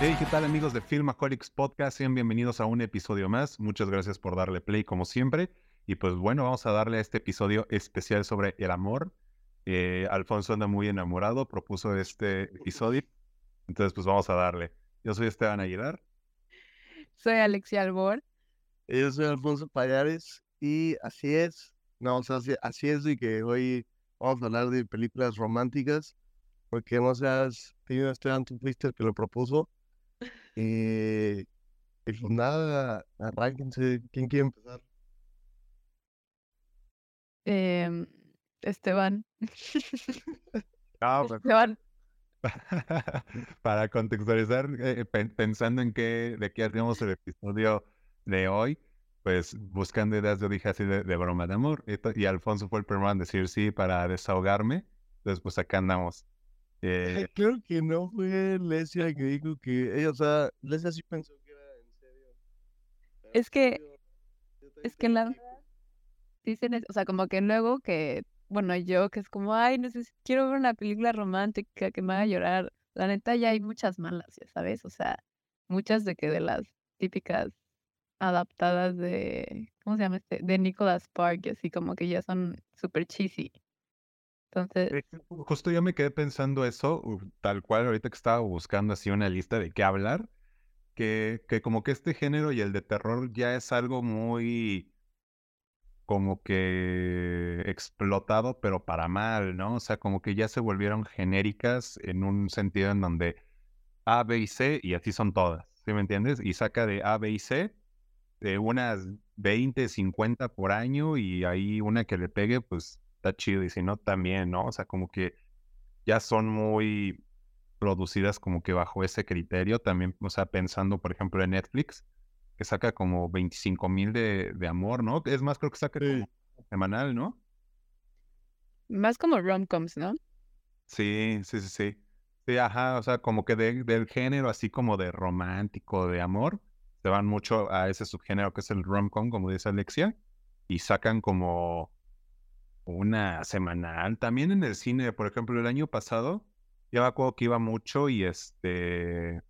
Hey, ¿qué tal amigos de Filmaholics Podcast? Sean bienvenidos a un episodio más. Muchas gracias por darle play como siempre. Y pues bueno, vamos a darle a este episodio especial sobre el amor. Eh, Alfonso anda muy enamorado, propuso este episodio. Entonces pues vamos a darle. Yo soy Esteban Aguilar. Soy Alexia Albor. Yo soy Alfonso Payares y así es, no, o sea, así, así es de que hoy vamos a hablar de películas románticas, porque no seas tenido Esteban, tú fuiste el que lo propuso. Eh, y pues nada, arránquense, ¿quién quiere empezar? Em, Esteban. Ah, pues, Esteban. para contextualizar, eh, pen- pensando en qué, de qué hacíamos el episodio de hoy, pues buscando ideas, yo dije así de, de broma de amor. Y, y Alfonso fue el primero en decir sí para desahogarme. Entonces, pues acá andamos. Eh, Creo que no fue Lesia que dijo que ella, o sea, Lesia sí pensó que era en serio. Pero Es que- yo- yo también es que la pensé verdad, dicen, o sea, como que luego que, bueno, yo que es como, ay, necesito, quiero ver una película romántica que me haga llorar. La neta ya hay muchas malas, ya sabes, o sea, muchas de que de las típicas adaptadas de, ¿cómo se llama este? De Nicholas Spark, y así como que ya son súper cheesy. Entonces, Eh, Justo yo me quedé pensando eso, tal cual ahorita que estaba buscando así una lista de qué hablar, que, que como que este género y el de terror ya es algo muy como que explotado, pero para mal, ¿no? O sea, como que ya se volvieron genéricas en un sentido en donde A, B y C, y así son todas, ¿sí me entiendes? Y saca de A, B y C de unas 20, 50 por año y ahí una que le pegue, pues está chido y si no también, ¿no? O sea, como que ya son muy producidas como que bajo ese criterio, también, o sea, pensando, por ejemplo, en Netflix, que saca como 25 mil de, de amor, ¿no? Es más, creo que saca Sí. como semanal, ¿no? más como rom-coms, ¿no? Sí, sí, sí, sí. Sí, ajá, o sea, como que de- del género así como de romántico, de amor, se van mucho a ese subgénero que es el rom-com, como dice Alexia, y sacan como una semanal. También en el cine, por ejemplo, el año pasado, ya me acuerdo que iba mucho y este,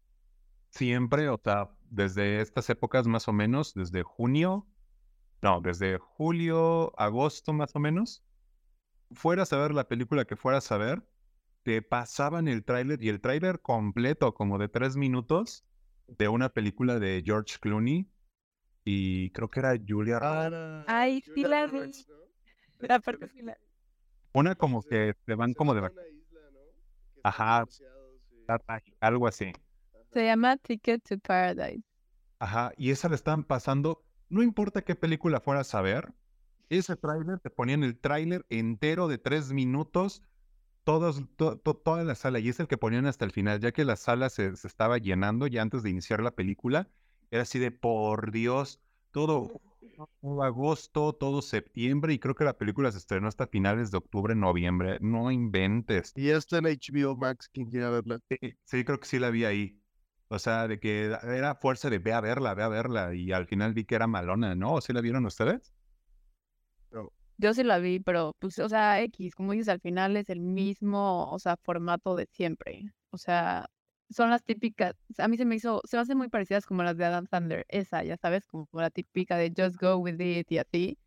siempre, o sea, desde estas épocas más o menos, desde junio, no, desde julio, agosto más o menos, fueras a ver la película que fueras a ver, te pasaban el tráiler y el tráiler completo, como de tres minutos, de una película de George Clooney y creo que era Julia Ay, sí la vi. ¿No? Aparte sí la- Una como que se van como de van a vac- una isla, ¿no? Que están Ajá. algo así. Se llama Ticket to Paradise. Ajá, y esa la estaban pasando, no importa qué película fueras a ver, ese tráiler, te ponían el tráiler entero de tres minutos, todos, to- to- toda la sala, y es el que ponían hasta el final, ya que la sala se, se estaba llenando ya antes de iniciar la película, era así de, por Dios, todo, todo agosto, todo septiembre, y creo que la película se estrenó hasta finales de octubre, noviembre, no inventes. Y está en HBO Max, quien quiera verla. Sí, sí, creo que sí la vi ahí. O sea, de que era fuerza de ve a verla, ve a verla. Y al final vi que era malona, ¿no? ¿Sí la vieron ustedes? Yo sí la vi, pero pues, o sea, X, como dices, al final es el mismo, o sea, formato de siempre. O sea, son las típicas, a mí se me hizo, se me hacen muy parecidas como las de Adam Sandler, esa, ya sabes, como la típica de Just Go With It y así.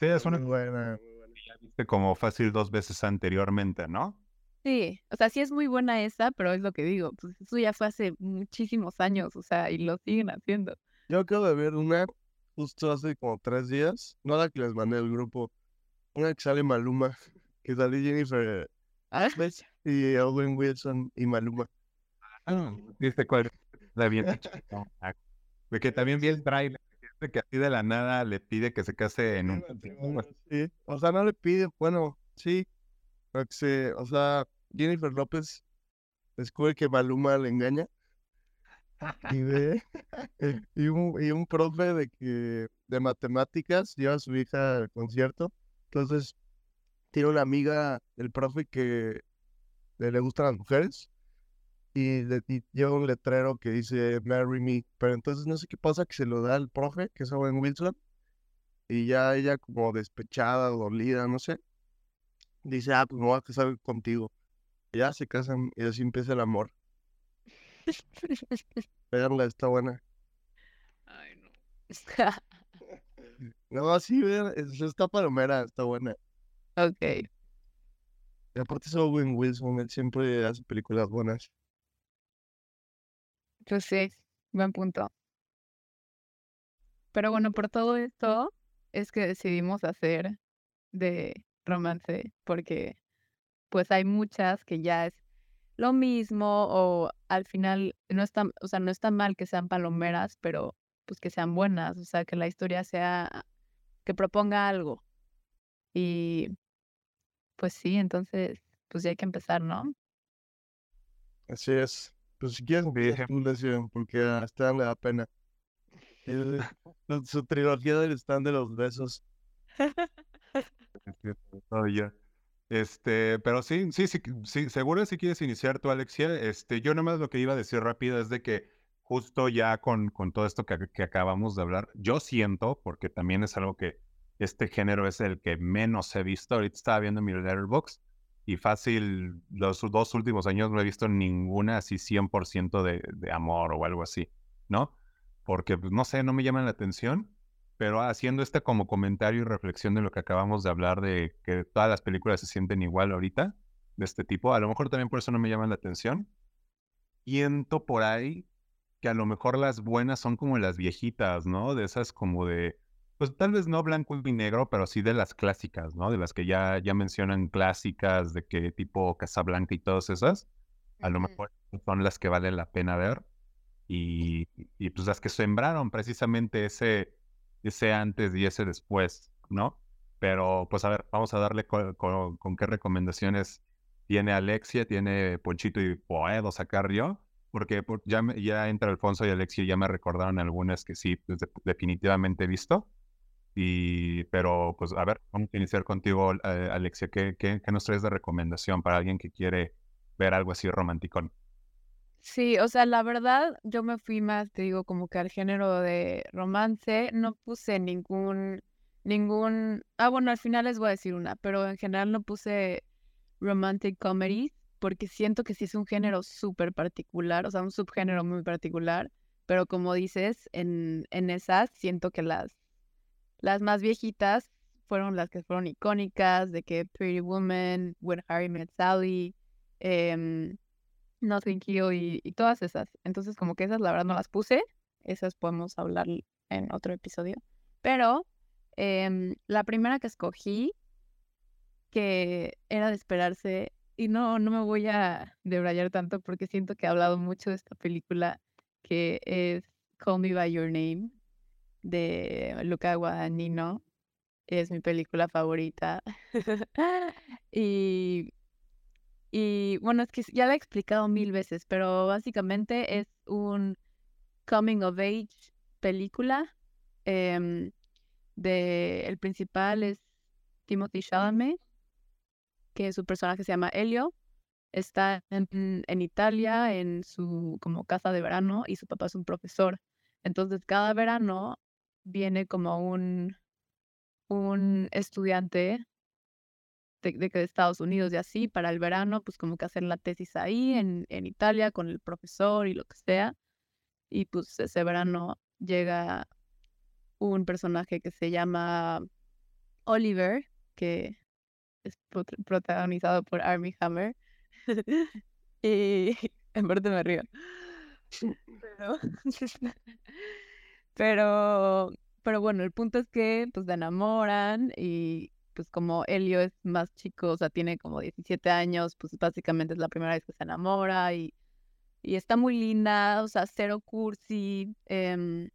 Sí, es una Muy buena, ya viste como fácil dos veces anteriormente, ¿no? Sí, o sea, sí es muy buena esa, pero es lo que digo, pues eso ya fue hace muchísimos años, o sea, y lo siguen haciendo. Yo acabo de ver una justo hace como tres días, no la que les mandé al grupo, una que sale Maluma, que sale Jennifer Ah, y Owen Wilson y Maluma. Ah, ¿viste cuál? La vi en TikTok. Ah, Porque también vi el trailer, que que así de la nada le pide que se case en un... Sí, o sea, no le pide, bueno, sí, que o sea, Jennifer López descubre que Maluma le engaña y ve, y un, y un profe de que, de matemáticas lleva a su hija al concierto, entonces tiene una amiga del profe que le gustan las mujeres y, le- y lleva un letrero que dice Marry Me, pero entonces no sé qué pasa que se lo da al profe, que es Owen Wilson, y ya ella como despechada, dolida, no sé, dice, ah, pues me voy a casar contigo. Ya se casan y así empieza el amor. Veanla, está buena. Ay, no. No, sí, vean, es- está palomera, está buena. ok. Y aparte es Owen Wilson, él siempre hace películas buenas. Pues sí, buen punto. Pero bueno, por todo esto es que decidimos hacer de romance, porque pues hay muchas que ya es lo mismo o al final no está, o sea, no está mal que sean palomeras, pero pues que sean buenas, o sea, que la historia sea, que proponga algo. Y pues sí, entonces, pues ya hay que empezar, ¿no? Así es. Pues si quieres empiezas tú, porque a Stan le da pena. Lo- su trilogía del stand de los besos. Todo ya. Este, pero sí, sí, sí, sí, seguro si quieres iniciar tú, Alexia. Este, yo nomás lo que iba a decir rápido es de que justo ya con, con todo esto que, que acabamos de hablar, yo siento, porque también es algo que este género es el que menos he visto. Ahorita estaba viendo mi Letterboxd y fácil, los dos últimos años no he visto ninguna así 100% de, de amor o algo así, ¿no? Porque, pues, no sé, no me llaman la atención. Pero haciendo este como comentario y reflexión de lo que acabamos de hablar de que todas las películas se sienten igual ahorita, de este tipo, a lo mejor también por eso no me llaman la atención. Siento por ahí que a lo mejor las buenas son como las viejitas, ¿no? De esas como de, pues tal vez no blanco y negro, pero sí de las clásicas, ¿no? De las que ya, ya mencionan clásicas, de que tipo Casablanca y todas esas, a lo mejor son las que vale la pena ver. Y, y pues las que sembraron precisamente ese, ese antes y ese después, ¿no? Pero pues a ver, vamos a darle co- co- con, qué recomendaciones tiene Alexia, tiene Ponchito y puedo sacar yo, porque por- ya, ya entre Alfonso y Alexia ya me recordaron algunas que sí, pues, de- definitivamente he visto. Y, pero pues a ver, vamos a iniciar contigo, eh, Alexia, ¿qué, qué, qué nos traes de recomendación para alguien que quiere ver algo así romanticón? Sí, o sea, la verdad, yo me fui más, te digo, como que al género de romance, no puse ningún, ningún, ah, bueno, al final les voy a decir una, pero en general no puse romantic comedies, porque siento que sí es un género súper particular, o sea, un subgénero muy particular, pero como dices, en, en esas siento que las, las más viejitas fueron las que fueron icónicas, de que Pretty Woman, When Harry Met Sally, em, Nothing Hill y, y todas esas. Entonces, como que esas la verdad no las puse. Esas podemos hablar en otro episodio. Pero em, la primera que escogí, que era de esperarse, y no, no me voy a debrayar tanto porque siento que he hablado mucho de esta película, que es Call Me By Your Name, de Luca Guadagnino. Es mi película favorita. y y bueno, es que ya la he explicado mil veces, pero básicamente es un coming of age película. em, de, el principal es Timothy Chalamet, que su personaje se llama Elio. Está en, en Italia en su como casa de verano y su papá es un profesor. Entonces cada verano viene como un, un estudiante de, de Estados Unidos y así, para el verano, pues como que hacer la tesis ahí en, en Italia con el profesor y lo que sea. Y pues ese verano llega un personaje que se llama Oliver, que es prot- protagonizado por Armie Hammer. y en parte me río. Pero, pero, pero bueno, el punto es que pues se enamoran y pues como Elio es más chico, o sea, tiene como 17 años, pues básicamente es la primera vez que se enamora y, y está muy linda, o sea, cero cursi, em,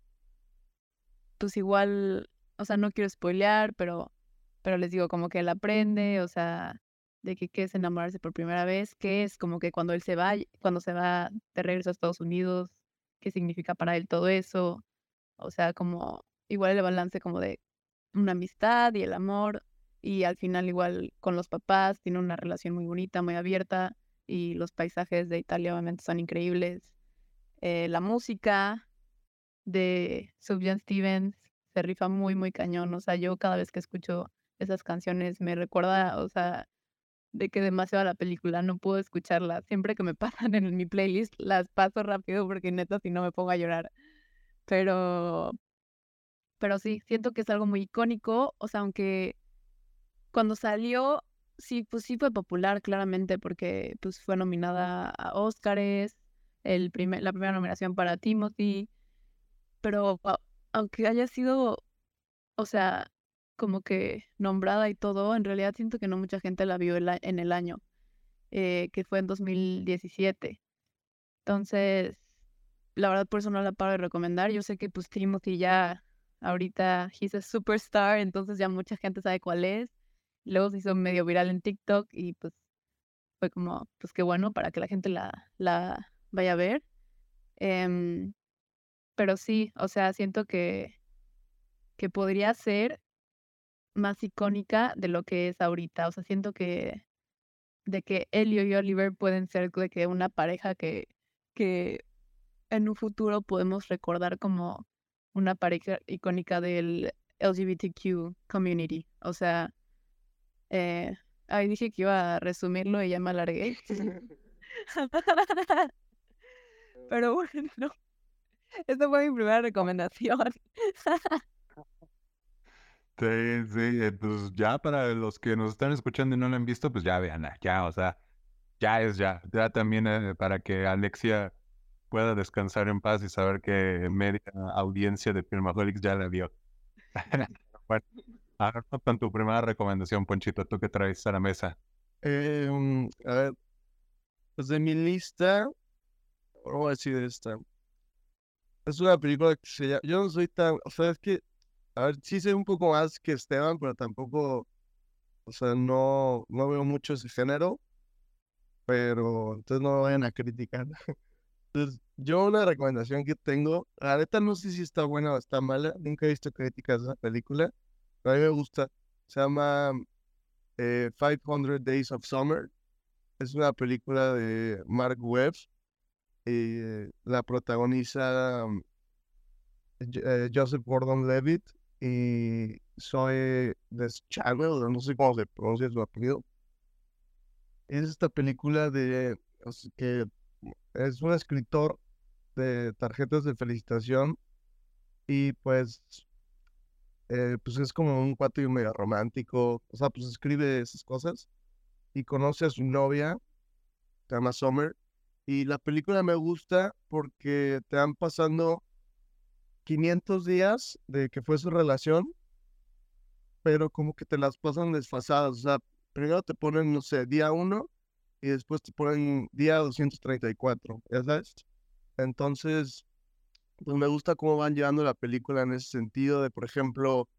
pues igual, o sea, no quiero spoilear, pero, pero les digo como que él aprende, o sea, de que qué es enamorarse por primera vez, qué es como que cuando él se va, cuando se va de regreso a Estados Unidos, qué significa para él todo eso, o sea, como igual el balance como de una amistad y el amor, y al final igual con los papás, tiene una relación muy bonita, muy abierta, y los paisajes de Italia obviamente son increíbles. Eh, la música de Sufjan Stevens se rifa muy, muy cañón, o sea, yo cada vez que escucho esas canciones me recuerda, o sea, de que demasiado la película, no puedo escucharla. Siempre que me pasan en mi playlist, las paso rápido porque neta si no me pongo a llorar. Pero, pero sí, siento que es algo muy icónico. O sea, aunque cuando salió, sí, pues sí fue popular, claramente, porque pues fue nominada a Oscars, el primer, la primera nominación para Timothy. Pero aunque haya sido, o sea, como que nombrada y todo, en realidad siento que no mucha gente la vio en el año, eh, que fue en 2017. Entonces, la verdad por eso no la paro de recomendar. Yo sé que pues Timothy ya ahorita, he's a superstar, entonces ya mucha gente sabe cuál es. Luego se hizo medio viral en TikTok y pues fue como, pues qué bueno para que la gente la, la vaya a ver. Em, pero sí, o sea, siento que, que podría ser más icónica de lo que es ahorita. O sea, siento que de que Elio y Oliver pueden ser de que una pareja que, que en un futuro podemos recordar como una pareja icónica del LGBTQ community. O sea, eh, ahí dije que iba a resumirlo y ya me alargué. Pero bueno, esa fue mi primera recomendación. Sí, sí, eh, pues ya para los que nos están escuchando y no lo han visto, pues ya vean, ya, o sea, ya es ya, ya también eh, para que Alexia pueda descansar en paz y saber que media audiencia de Filmaholics ya la vio. bueno, ahora con tu primera recomendación, Ponchito, ¿tú qué traes a la mesa? Em, a ver, pues de mi lista, ¿cómo voy a decir esta? Es una película que se llama, yo no soy tan, o sea, es que a ver, sí sé un poco más que Esteban, pero tampoco, o sea, no, no veo mucho ese género, pero entonces no me vayan a criticar. Entonces, yo una recomendación que tengo, la neta no sé si está buena o está mala, nunca he visto críticas de la película, pero a mí me gusta. Se llama eh, 500 Days of Summer. Es una película de Mark Webb eh, la protagoniza eh, Joseph Gordon-Levitt y soy Deschanel, no sé cómo se pronuncia su apellido. Es esta película de que es un escritor de tarjetas de felicitación y pues eh, pues es como un cuate medio romántico, o sea, pues escribe esas cosas y conoce a su novia, se llama Summer, y la película me gusta porque te van pasando 500 días de que fue su relación, pero como que te las pasan desfasadas. O sea, primero te ponen, no sé, día 1 y después te ponen día 234, ¿ya sabes? Entonces, pues me gusta cómo van llevando la película en ese sentido de, por ejemplo,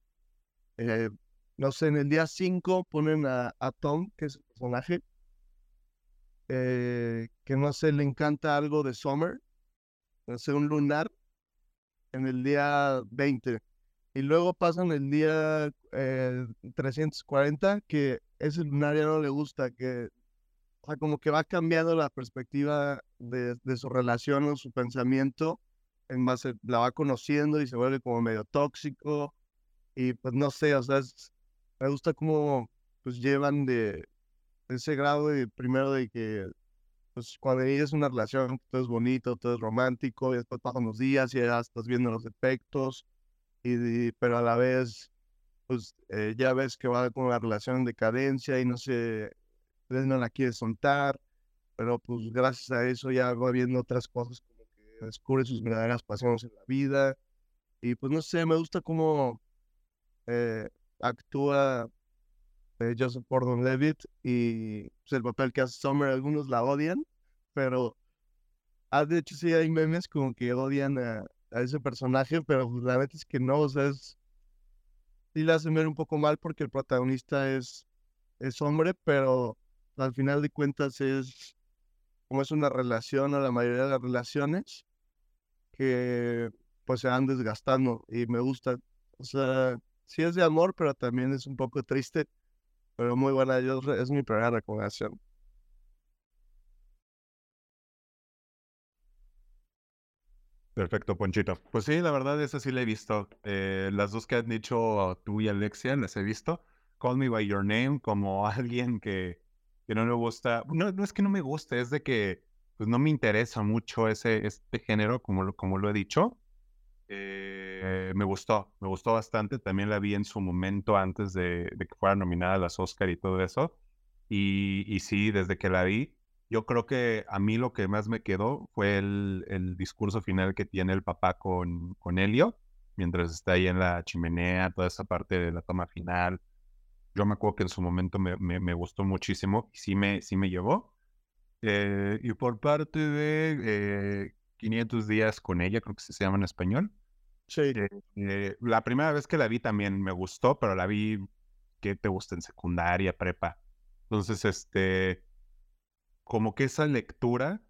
eh, no sé, en el día 5 ponen a, Tom, que es el personaje, eh, que no sé, le encanta algo de Summer, no sé, un lunar, en el día 20 y luego pasan el día 340 eh, que ese lunar ya no le gusta, que o sea, como que va cambiando la perspectiva de, su relación o su pensamiento, en base, la va conociendo y se vuelve como medio tóxico. Y pues no sé, o sea, me gusta cómo pues llevan de, de ese grado de primero de que pues cuando es una relación, todo es bonito, todo es romántico, y después pasan los días y ya estás viendo los efectos, y, pero a la vez, pues eh, ya ves que va con la relación en decadencia y no sé, él no la quiere soltar, pero pues gracias a eso ya va viendo otras cosas, como que descubre sus verdaderas pasiones en la vida, y pues no sé, me gusta cómo eh, actúa Joseph Gordon-Levitt y pues, el papel que hace Summer, algunos la odian, pero ah, de hecho sí hay memes como que odian a, ese personaje, pero pues, la verdad es que no, o sea, es, sí la hacen ver un poco mal porque el protagonista es, es hombre, pero al final de cuentas es como es una relación o la mayoría de las relaciones que pues se van desgastando y me gusta, o sea, sí es de amor, pero también es un poco triste pero muy buena, yo, es mi primera recomendación. Perfecto, Ponchito. Pues sí, la verdad, esa sí la he visto. Eh, las dos que han dicho tú y Alexia las he visto. Call Me By Your Name como alguien que, no le gusta, no, no es que no me guste, es de que pues no me interesa mucho ese, este género, como lo, como lo he dicho. Eh, me gustó, me gustó bastante. También la vi en su momento antes de, de que fuera nominada a las Oscar y todo eso. Y, y, sí, desde que la vi, yo creo que a mí lo que más me quedó fue el, el discurso final que tiene el papá con, con Helio, mientras está ahí en la chimenea, toda esa parte de la toma final. Yo me acuerdo que en su momento me, me, me gustó muchísimo y sí me, sí me llevó. Eh, y por parte de eh, 500 días con ella, creo que se llama en español. Sí. Eh, eh, la primera vez que la vi también me gustó, pero la vi que te gusta en secundaria, prepa. Entonces, este, como que esa lectura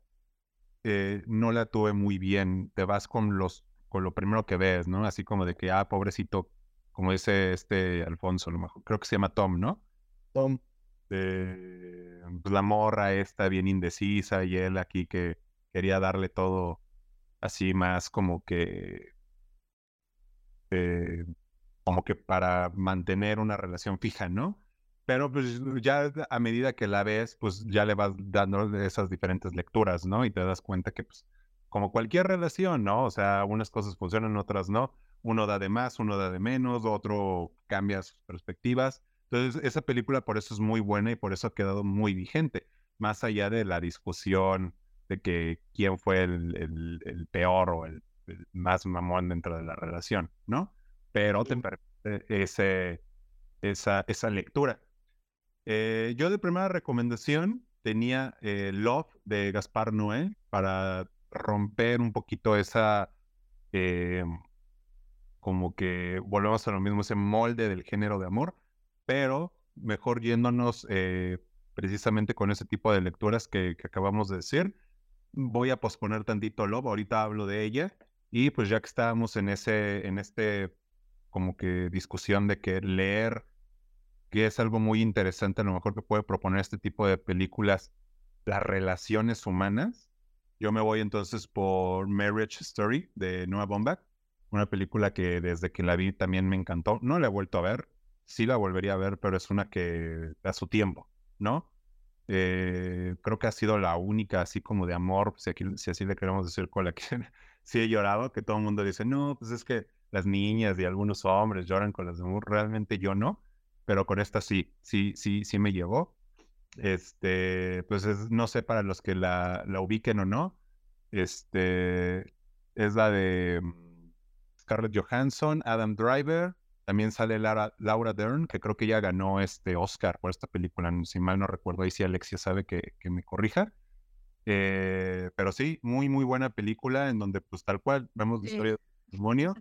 no la tuve muy bien. Te vas con los, con lo primero que ves, ¿no? Así como de que, ah, pobrecito, como dice este Alfonso, a lo mejor, creo que se llama Tom, ¿no? Tom. De, pues, la morra esta bien indecisa y él aquí que quería darle todo así más como que eh, como que para mantener una relación fija, ¿no? Pero pues ya a medida que la ves, pues ya le vas dando esas diferentes lecturas, ¿no? Y te das cuenta que pues como cualquier relación, ¿no? O sea, unas cosas funcionan, otras no. Uno da de más, uno da de menos, otro cambia sus perspectivas. Entonces, esa película por eso es muy buena y por eso ha quedado muy vigente, más allá de la discusión de que quién fue el, el, el peor o el, el, más mamón dentro de la relación, ¿no? Pero te permite ese, esa, esa lectura. Eh, yo de primera recomendación tenía eh, Love de Gaspar Noé para romper un poquito esa, eh, como que volvemos a lo mismo, ese molde del género de amor, pero mejor yéndonos eh, precisamente con ese tipo de lecturas que, acabamos de decir. Voy a posponer tantito Love, ahorita hablo de ella, y pues ya que estábamos en ese, en este como que discusión de que leer que es algo muy interesante, a lo mejor que puede proponer este tipo de películas, las relaciones humanas. Yo me voy entonces por Marriage Story de Noah Baumbach, una película que desde que la vi también me encantó. No la he vuelto a ver, sí la volvería a ver, pero es una que da su tiempo, ¿no? Eh, creo que ha sido la única así como de amor, si, aquí, si así le queremos decir, con la que sí he llorado, que todo el mundo dice, no, pues es que las niñas y algunos hombres lloran con las de amor, realmente yo no pero con esta sí, sí, sí, sí me llegó. Este, pues es, no sé para los que la, la ubiquen o no. Este, es la de mm, Scarlett Johansson, Adam Driver, también sale Laura, Laura, Dern, que creo que ya ganó este Oscar por esta película, si mal no recuerdo, ahí sí Alexia sabe que, que me corrija. Eh, pero sí, muy, muy buena película en donde pues tal cual vemos la historia del matrimonio,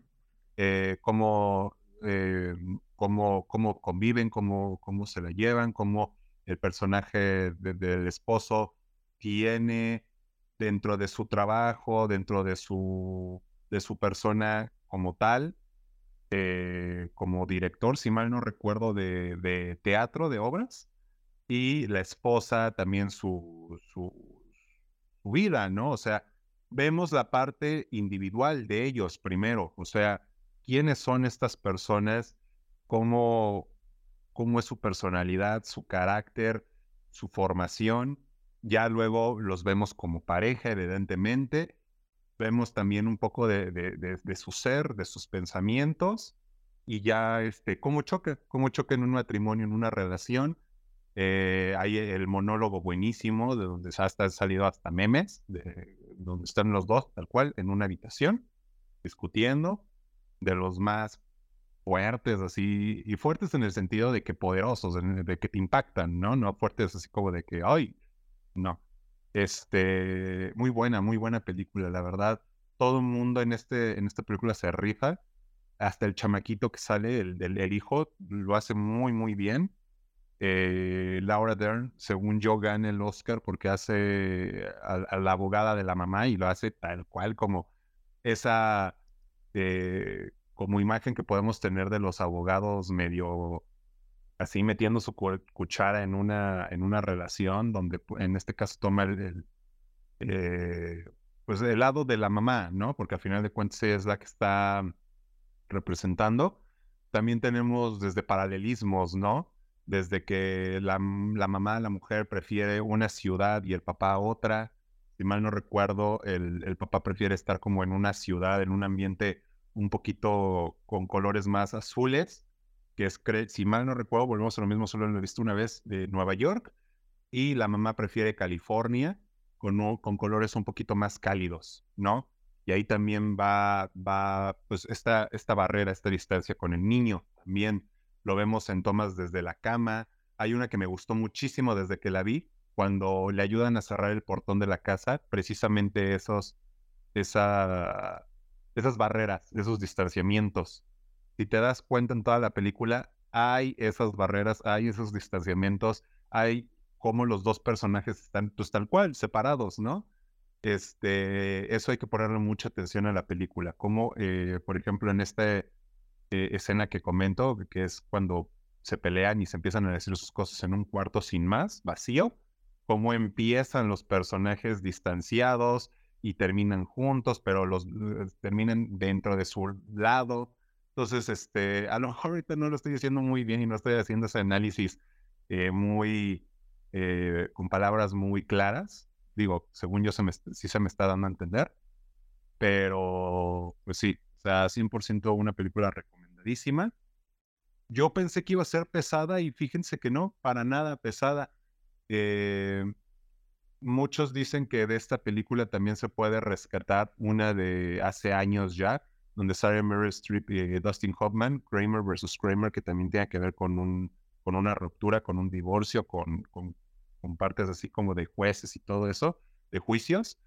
eh, como eh, cómo, cómo conviven, cómo, cómo se la llevan, cómo el personaje de, del esposo tiene dentro de su trabajo, dentro de su, de su persona como tal, eh, como director, si mal no recuerdo, de, teatro, de obras, y la esposa también su, su, su vida, ¿no? O sea, vemos la parte individual de ellos primero, o sea, quiénes son estas personas cómo, cómo es su personalidad, su carácter, su formación. Ya luego los vemos como pareja, evidentemente. Vemos también un poco de, de, de, de su ser, de sus pensamientos y ya este, cómo choca, cómo choca en un matrimonio, en una relación. Eh, hay el monólogo buenísimo, de donde hasta han salido hasta memes, de donde están los dos, tal cual, en una habitación, discutiendo, de los más fuertes, así, y fuertes en el sentido de que poderosos, de que te impactan, ¿no? No fuertes así como de que, ay, no. Este, muy buena, muy buena película, la verdad. Todo el mundo en, este, en esta película se rifa, hasta el chamaquito que sale, el, el, hijo, lo hace muy, muy bien. Eh, Laura Dern, según yo, gana el Oscar porque hace a, a, la abogada de la mamá y lo hace tal cual como esa eh, como imagen que podemos tener de los abogados medio así metiendo su cuchara en una, en una relación donde en este caso toma el, eh, pues el lado de la mamá, ¿no? Porque al final de cuentas es la que está representando. También tenemos desde paralelismos, ¿no? desde que la, la mamá, la mujer prefiere una ciudad y el papá otra. Si mal no recuerdo, el, el papá prefiere estar como en una ciudad, en un ambiente un poquito con colores más azules, que es, si mal no recuerdo, volvemos a lo mismo, solo lo he visto una vez, de Nueva York, y la mamá prefiere California, con, colores un poquito más cálidos, ¿no? Y ahí también va, va pues, esta, esta barrera, esta distancia con el niño. También lo vemos en tomas desde la cama. Hay una que me gustó muchísimo desde que la vi, cuando le ayudan a cerrar el portón de la casa, precisamente esos, esa, esas barreras, esos distanciamientos. Si te das cuenta en toda la película, hay esas barreras, hay esos distanciamientos, hay como los dos personajes están pues tal cual, separados, ¿no? Este, eso hay que ponerle mucha atención a la película. Como, eh, por ejemplo, en esta eh, escena que comento, que es cuando se pelean y se empiezan a decir sus cosas en un cuarto sin más, vacío, cómo empiezan los personajes distanciados y terminan juntos, pero los eh, terminan dentro de su lado. Entonces, este, a lo mejor ahorita no lo estoy diciendo muy bien y no estoy haciendo ese análisis muy eh, con palabras muy claras. Digo, según yo se me, sí se me está dando a entender. Pero, pues sí, o sea, 100% una película recomendadísima. Yo pensé que iba a ser pesada y fíjense que no, para nada pesada. Eh, muchos dicen que de esta película también se puede rescatar una de hace años ya, donde sale Meryl Streep y Dustin Hoffman, Kramer versus Kramer, que también tiene que ver con un con una ruptura, con un divorcio, con, con, partes así como de jueces y todo eso, de juicios.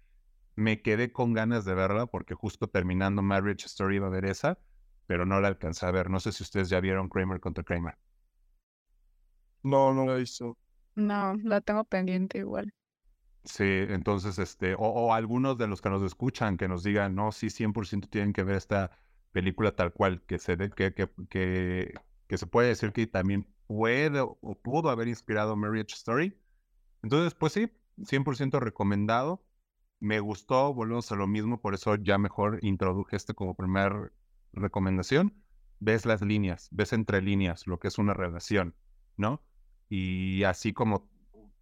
Me quedé con ganas de verla porque justo terminando Marriage Story iba a ver esa, pero no la alcancé a ver. No sé si ustedes ya vieron Kramer contra Kramer. No, no la he visto. No, la tengo pendiente igual. Sí, entonces, este, o, algunos de los que nos escuchan que nos digan, no, sí, 100% tienen que ver esta película tal cual, que se, que, que, que, que se puede decir que también puede o pudo haber inspirado Marriage Story. Entonces, pues sí, 100% recomendado. Me gustó, volvemos a lo mismo, por eso ya mejor introduje este como primera recomendación. Ves las líneas, ves entre líneas lo que es una relación, ¿no? Y así como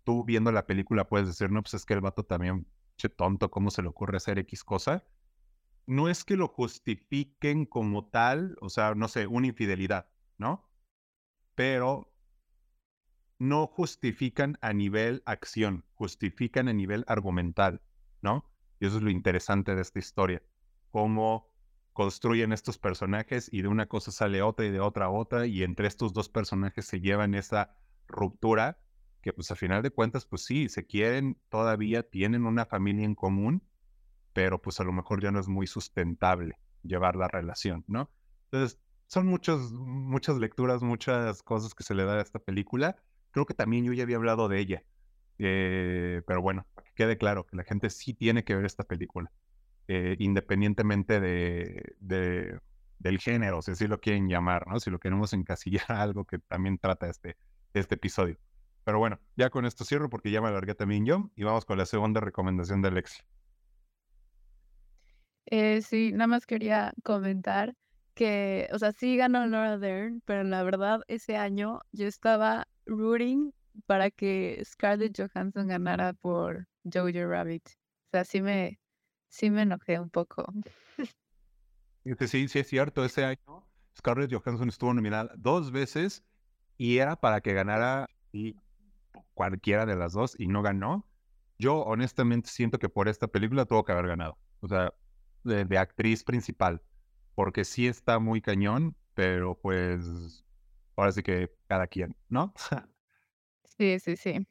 tú viendo la película puedes decir, no, pues es que el vato también, che tonto, ¿cómo se le ocurre hacer X cosa? No es que lo justifiquen como tal, o sea, no sé, una infidelidad, ¿no? pero no justifican a nivel acción, justifican a nivel argumental, ¿no? Y eso es lo interesante de esta historia, cómo construyen estos personajes y de una cosa sale otra y de otra otra y entre estos dos personajes se llevan esa ruptura que pues a final de cuentas pues sí, se quieren, todavía tienen una familia en común, pero pues a lo mejor ya no es muy sustentable llevar la relación, ¿no? Entonces, son muchos, muchas lecturas, muchas cosas que se le da a esta película. Creo que también yo ya había hablado de ella. Eh, pero bueno, para que quede claro que la gente sí tiene que ver esta película, eh, independientemente de, del género, si así lo quieren llamar, ¿no? Si lo queremos encasillar algo que también trata este, este episodio. Pero bueno, ya con esto cierro porque ya me alargué también yo y vamos con la segunda recomendación de Alexi. Eh, sí, nada más quería comentar que, o sea, sí ganó Laura Dern, pero la verdad ese año yo estaba rooting para que Scarlett Johansson ganara por Jojo Rabbit. O sea, sí me, sí me enojé un poco. Sí, sí es cierto, ese año Scarlett Johansson estuvo nominada dos veces y era para que ganara y cualquiera de las dos y no ganó. Yo honestamente siento que por esta película tuvo que haber ganado. O sea, de actriz principal porque sí está muy cañón, pero pues ahora sí que cada quien, ¿no? sí, sí, sí.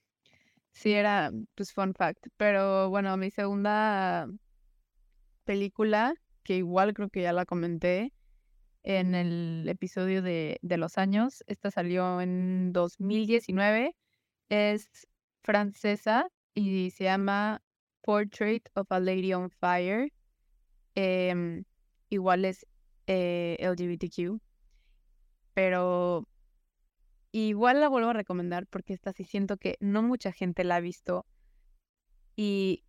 Sí, era pues fun fact. Pero bueno, mi segunda película, que igual creo que ya la comenté en el episodio de, de los años, esta salió en 2019, es francesa y se llama Portrait of a Lady on Fire. Em, igual es eh, LGBTQ. Pero igual la vuelvo a recomendar porque esta sí siento que no mucha gente la ha visto. Y,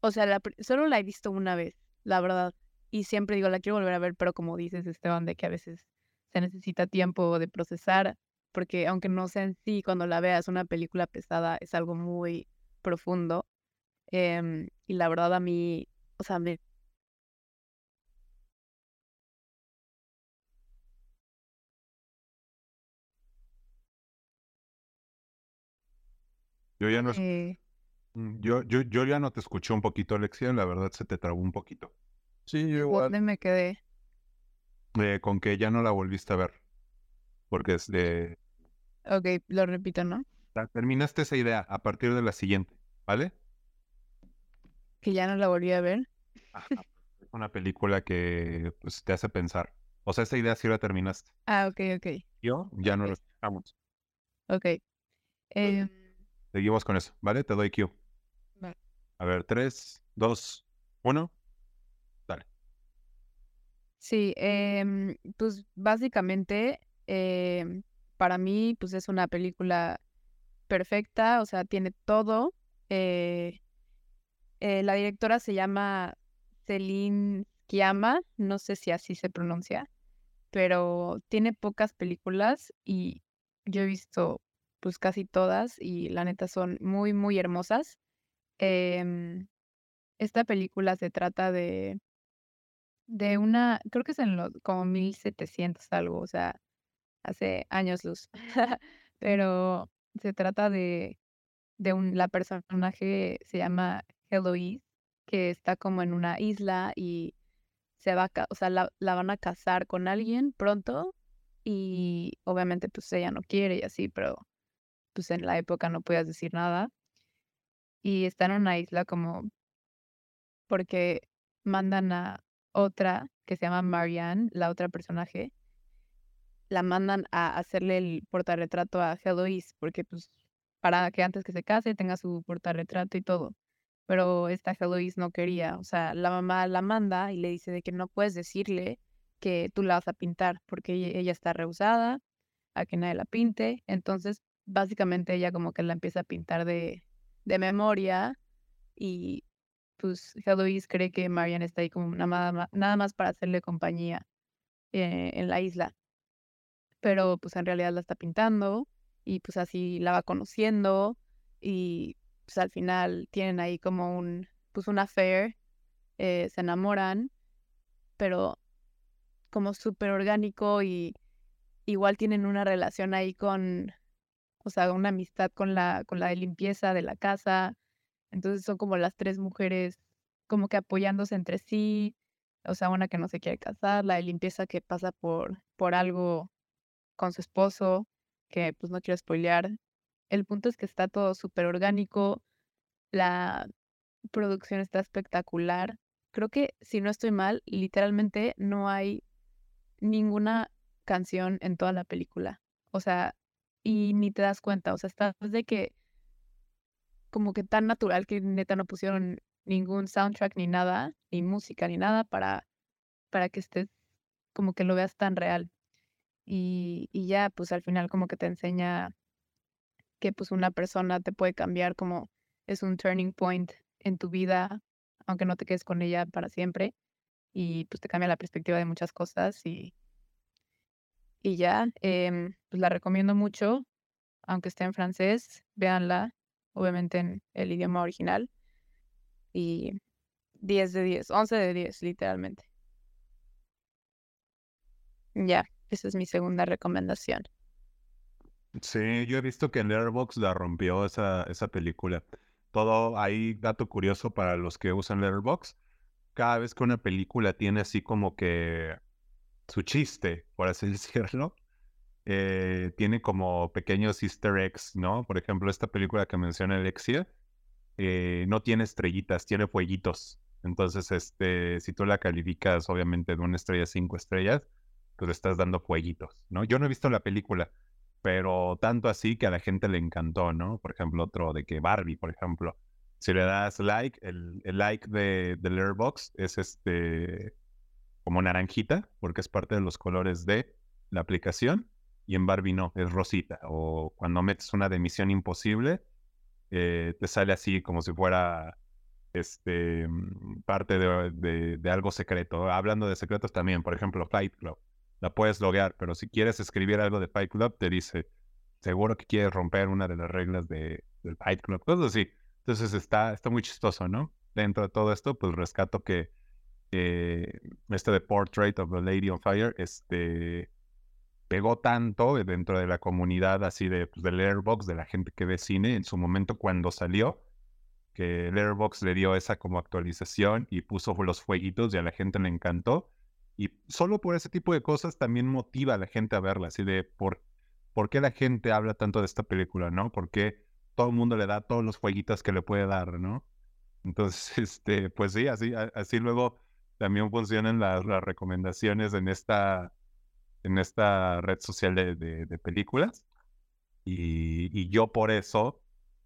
o sea, solo la he visto una vez, la verdad. Y siempre digo, la quiero volver a ver, pero como dices, Esteban, de que a veces se necesita tiempo de procesar. Porque aunque no sea en sí, cuando la veas una película pesada, es algo muy profundo. Em, y la verdad a mí, o sea, me Yo ya no, es- eh, mm, yo, yo, yo ya no te escuché un poquito, Alexia, la verdad se te trabó un poquito. Sí, yo igual. ¿dónde me quedé? Eh, con que ya no la volviste a ver. Porque es de... Ok, lo repito, ¿no? Terminaste esa idea a partir de la siguiente, ¿vale? Que ya no la volví a ver. Ajá. Es una película que pues, te hace pensar. O sea, esa idea sí la terminaste. Ah, ok, ok, Yo ya no lo escuchamos. ok. Em, Seguimos con eso, ¿vale? Te doy Q. Vale. A ver, 3, 2, 1. Dale. sí, em, pues básicamente em, para mí pues es una película perfecta, o sea, tiene todo. eh, eh, la directora se llama Celine Sciamma, no sé si así se pronuncia, pero tiene pocas películas y yo he visto pues casi todas y la neta son muy, muy hermosas. Em, esta película se trata de, de una, creo que es en los como 1700 algo, o sea, hace años luz, pero se trata de, de un, la personaje se llama Eloise, que está como en una isla y se va a, o sea, la, la van a casar con alguien pronto y obviamente pues ella no quiere y así, pero pues en la época no podías decir nada. Y está en una isla como porque mandan a otra que se llama Marianne, la otra personaje, la mandan a hacerle el portarretrato a Eloise, porque pues para que antes que se case tenga su portarretrato y todo. Pero esta Eloise no quería, o sea, la mamá la manda y le dice de que no puedes decirle que tú la vas a pintar, porque ella, está rehusada a que nadie la pinte. Entonces, básicamente ella como que la empieza a pintar de, de memoria y pues Eloise cree que Marianne está ahí como nada más, nada más para hacerle compañía eh, en la isla. Pero pues en realidad la está pintando y pues así la va conociendo y pues al final tienen ahí como un, pues un affair, eh, se enamoran, pero como súper orgánico y igual tienen una relación ahí con, o sea, una amistad con la, con la de limpieza de la casa. Entonces son como las tres mujeres como que apoyándose entre sí, o sea, una que no se quiere casar, la de limpieza que pasa por, por algo con su esposo, que pues no quiero spoilear. El punto es que está todo súper orgánico, la producción está espectacular. Creo que, si no estoy mal, literalmente no hay ninguna canción en toda la película. O sea, y ni te das cuenta, o sea, estás de que como que tan natural que neta no pusieron ningún soundtrack ni nada, ni música ni nada para, para que estés como que lo veas tan real. Y, y ya, pues al final como que te enseña que pues una persona te puede cambiar como es un turning point en tu vida, aunque no te quedes con ella para siempre. Y pues te cambia la perspectiva de muchas cosas y, y ya, em, pues la recomiendo mucho, aunque esté en francés, véanla, obviamente en el idioma original. Y 10 de 10, 11 de 10, literalmente. Ya, esa es mi segunda recomendación. Sí, yo he visto que en Letterboxd la rompió esa, esa película. Todo ahí, dato curioso para los que usan Letterboxd. Cada vez que una película tiene así como que su chiste, por así decirlo, eh, tiene como pequeños easter eggs, ¿no? Por ejemplo, esta película que menciona Alexia, eh, no tiene estrellitas, tiene fueguitos. Entonces, este, si tú la calificas, obviamente, de una estrella a cinco estrellas, pues le estás dando fueguitos, ¿no? Yo no he visto la película, pero tanto así que a la gente le encantó, ¿no? Por ejemplo, otro de que Barbie, por ejemplo. Si le das like, el, el like de, de Letterboxd es este como naranjita, porque es parte de los colores de la aplicación, y en Barbie no, es rosita. O cuando metes una de Misión Imposible, eh, te sale así como si fuera este mm, parte de- de algo secreto. Hablando de secretos también, por ejemplo, Fight Club. La puedes loguear, pero si quieres escribir algo de Fight Club, te dice seguro que quieres romper una de las reglas de, del Fight Club, cosas así. Entonces está, está muy chistoso, ¿no? Dentro de todo esto, pues rescato que eh, este de Portrait of a Lady on Fire, este pegó tanto dentro de la comunidad así de pues, Airbox, de la gente que ve cine en su momento cuando salió, que el Airbox le dio esa como actualización y puso los fueguitos y a la gente le encantó. Y solo por ese tipo de cosas también motiva a la gente a verla, así de por, por qué la gente habla tanto de esta película, ¿no? ¿Por qué todo el mundo le da todos los fueguitos que le puede dar, ¿no? Entonces, este, pues sí, así, así luego también funcionan las, las recomendaciones en esta, en esta red social de, de, películas. Y, y, yo por eso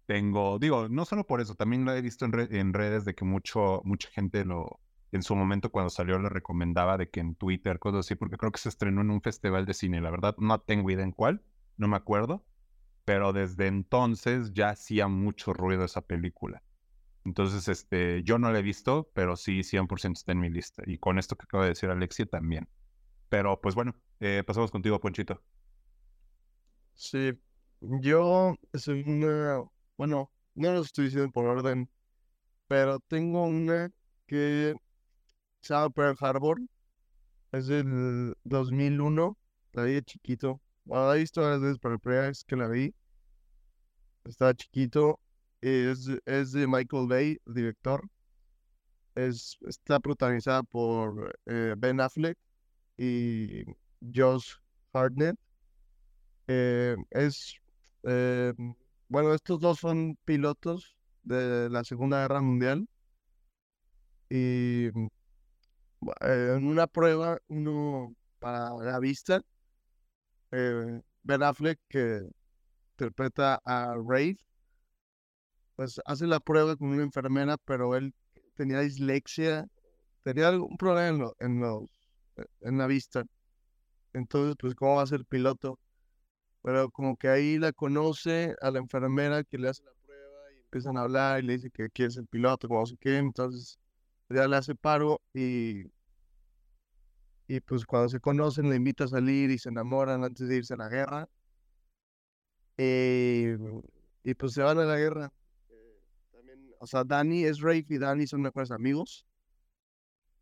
tengo, digo, no solo por eso, también lo he visto en, en redes de que mucho, mucha gente lo, en su momento cuando salió le recomendaba de que en Twitter, cosas así, porque creo que se estrenó en un festival de cine, la verdad no tengo idea en cuál, no me acuerdo, pero desde entonces ya hacía mucho ruido esa película. Entonces, este, yo no la he visto, pero sí 100% está en mi lista. Y con esto que acaba de decir Alexia también. Pero pues bueno, eh, pasamos contigo, Ponchito. Sí, yo soy una, bueno, no lo estoy diciendo por orden, pero tengo una que se Pearl Harbor. Es del 2001, la vi de chiquito. Bueno, la he visto varias veces, pero la primera vez que la vi, estaba chiquito es, es de Michael Bay, director. Es, está protagonizada por eh, Ben Affleck y Josh Hartnett. Eh, es, eh, bueno, estos dos son pilotos de la Segunda Guerra Mundial. Y en una prueba, uno para la vista, Ben Affleck, que interpreta a Rafe, pues hace la prueba con una enfermera, pero él tenía dislexia, tenía algún problema en, los, eh, en la vista. Entonces, pues, ¿cómo va a ser piloto? Pero como que ahí la conoce a la enfermera que le hace la prueba y empiezan a hablar y le dice que quiere ser piloto, como no sé. Entonces, ya le hace paro y, y pues cuando se conocen le invita a salir y se enamoran antes de irse a la guerra. Eh, y pues se van a la guerra o sea, Danny es Rafe y Danny son mejores amigos.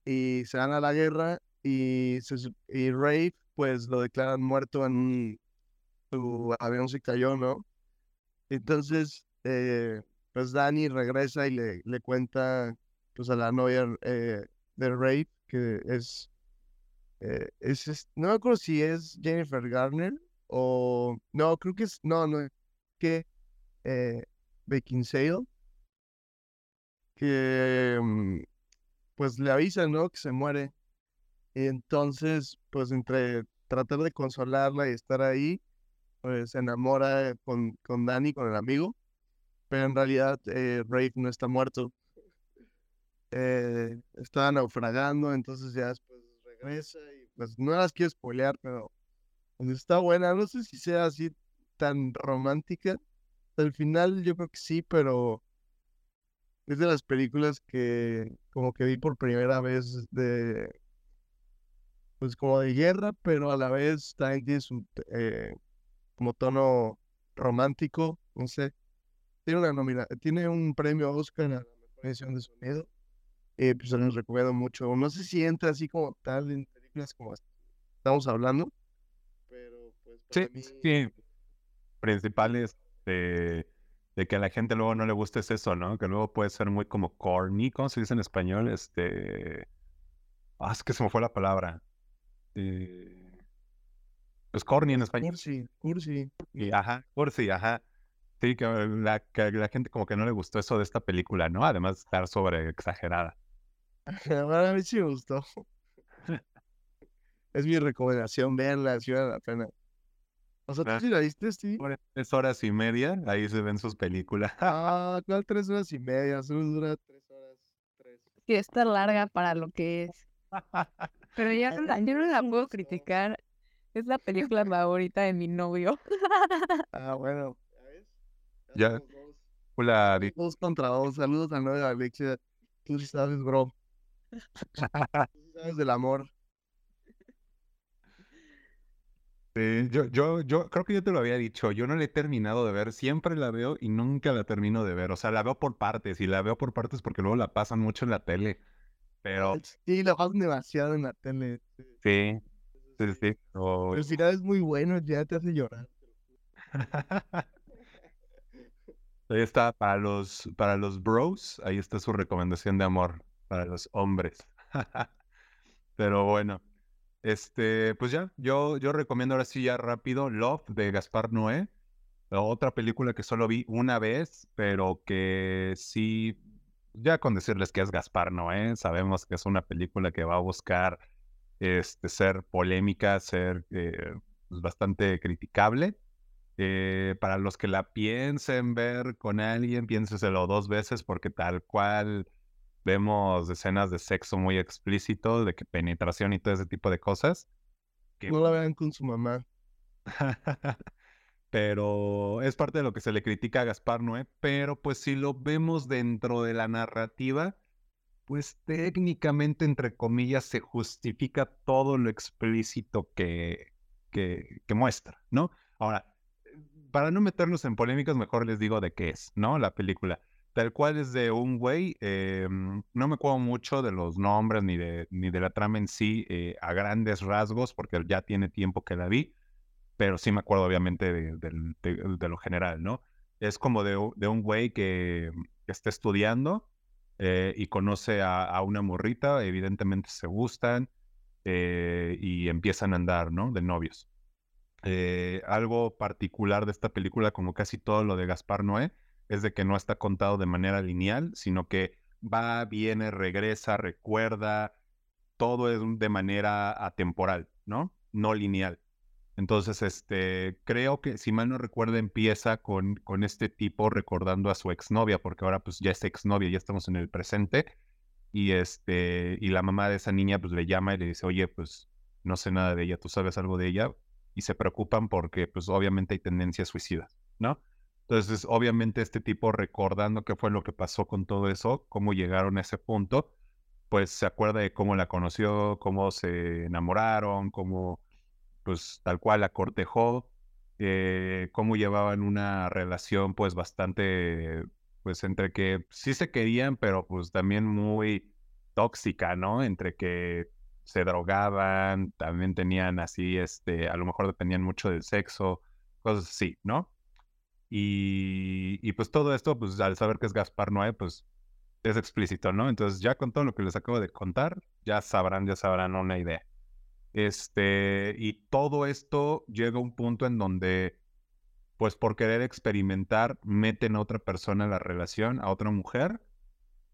Y se van a la guerra y, se, y Rafe, pues lo declaran muerto en. Su avión se cayó, ¿no? Entonces, eh, pues Danny regresa y le, le cuenta pues a la novia eh, de Rafe, que es, eh, es, no me acuerdo si es Jennifer Garner o, no, creo que es, no, no, que eh, Beckinsale, que mm, pues le avisan, ¿no? Que se muere. Y entonces, pues entre tratar de consolarla y estar ahí, pues se enamora con, con Danny, con el amigo. Pero en realidad eh, Rafe no está muerto. Eh, está naufragando, entonces ya después regresa y pues no las quiero spoilear, pero pues, está buena. No sé si sea así tan romántica. Al final yo creo que sí, pero es de las películas que como que vi por primera vez de, pues como de guerra, pero a la vez también tiene su eh, como tono romántico, no sé. Tiene una nomina, tiene un premio Oscar a la mejor edición de sonido. Eh, pues se los recomiendo mucho. No sé si entra así como tal en películas como estamos hablando, pero pues sí, sí. Principales de de que a la gente luego no le guste es eso, ¿no? Que luego puede ser muy como corny, ¿cómo se dice en español? Este... Ah, es que se me fue la palabra. Eh... Pues corny en español. Cursi, cursi. Y, ajá, cursi, ajá. Sí, que la, que la gente como que no le gustó eso de esta película, ¿no? Además de estar sobre exagerada. a mí sí me gustó. es mi recomendación, veanla, si vale la pena. O sea, ¿tú sí la viste, sí? Tres horas y media, ahí se ven sus películas. ah, ¿cuál tres horas y media? Solo dura tres horas, tres. Sí, está larga para lo que es. Pero ya yo no la puedo criticar. Es la película favorita de mi novio. ah, bueno. ¿Ya. Hola, Dos contra dos. Saludos al novio de Alexia. Tú sí sabes, bro. Sí sabes del amor. Sí, yo, yo, yo creo que yo te lo había dicho, yo no la he terminado de ver, siempre la veo y nunca la termino de ver, o sea, la veo por partes y la veo por partes porque luego la pasan mucho en la tele, pero Sí, la pasan demasiado en la tele. sí, sí, sí, El final es muy bueno, ya te hace llorar. Ahí está, para los, para los bros, ahí está su recomendación de amor, para los hombres. Pero bueno, este, pues ya, yo, yo recomiendo ahora sí ya rápido Love de Gaspar Noé, otra película que solo vi una vez, pero que sí, ya con decirles que es Gaspar Noé, sabemos que es una película que va a buscar este, ser polémica, ser eh, pues, bastante criticable. Eh, para los que la piensen ver con alguien, piénseselo dos veces porque tal cual vemos escenas de sexo muy explícito, de que penetración y todo ese tipo de cosas. que- No la vean con su mamá. pero es parte de lo que se le critica a Gaspar Noé, pero pues si lo vemos dentro de la narrativa, pues técnicamente, entre comillas, se justifica todo lo explícito que, que, que muestra, ¿no? Ahora, para no meternos en polémicas, mejor les digo de qué es, ¿no? La película. Tal cual es de un güey, eh, no me acuerdo mucho de los nombres ni de, ni de la trama en sí eh, a grandes rasgos, porque ya tiene tiempo que la vi, pero sí me acuerdo obviamente de, del- de- de lo general, ¿no? Es como de, de un güey que, que está estudiando eh, y conoce a, a una morrita, evidentemente se gustan eh, y empiezan a andar, ¿no? De novios. Eh, algo particular de esta película, como casi todo lo de Gaspar Noé, es de que no está contado de manera lineal, sino que va, viene, regresa, recuerda, todo es de manera atemporal, ¿no? No lineal. Entonces, este, creo que, si mal no recuerdo, empieza con, con este tipo recordando a su exnovia, porque ahora pues ya es exnovia, ya estamos en el presente, y este, y la mamá de esa niña pues le llama y le dice, oye, pues no sé nada de ella, ¿tú sabes algo de ella? Y se preocupan porque pues obviamente hay tendencias suicidas, ¿no? Entonces, obviamente este tipo recordando qué fue lo que pasó con todo eso, cómo llegaron a ese punto, pues se acuerda de cómo la conoció, cómo se enamoraron, cómo pues tal cual la cortejó, eh, cómo llevaban una relación pues bastante, pues entre que sí se querían, pero pues también muy tóxica, ¿no? Entre que se drogaban, también tenían así, este, a lo mejor dependían mucho del sexo, cosas así, ¿no? Y, pues todo esto, pues al saber que es Gaspar Noé, pues es explícito, ¿no? Entonces ya con todo lo que les acabo de contar, ya sabrán, ya sabrán una idea. Este, y todo esto llega a un punto en donde, pues por querer experimentar, meten a otra persona en la relación, a otra mujer,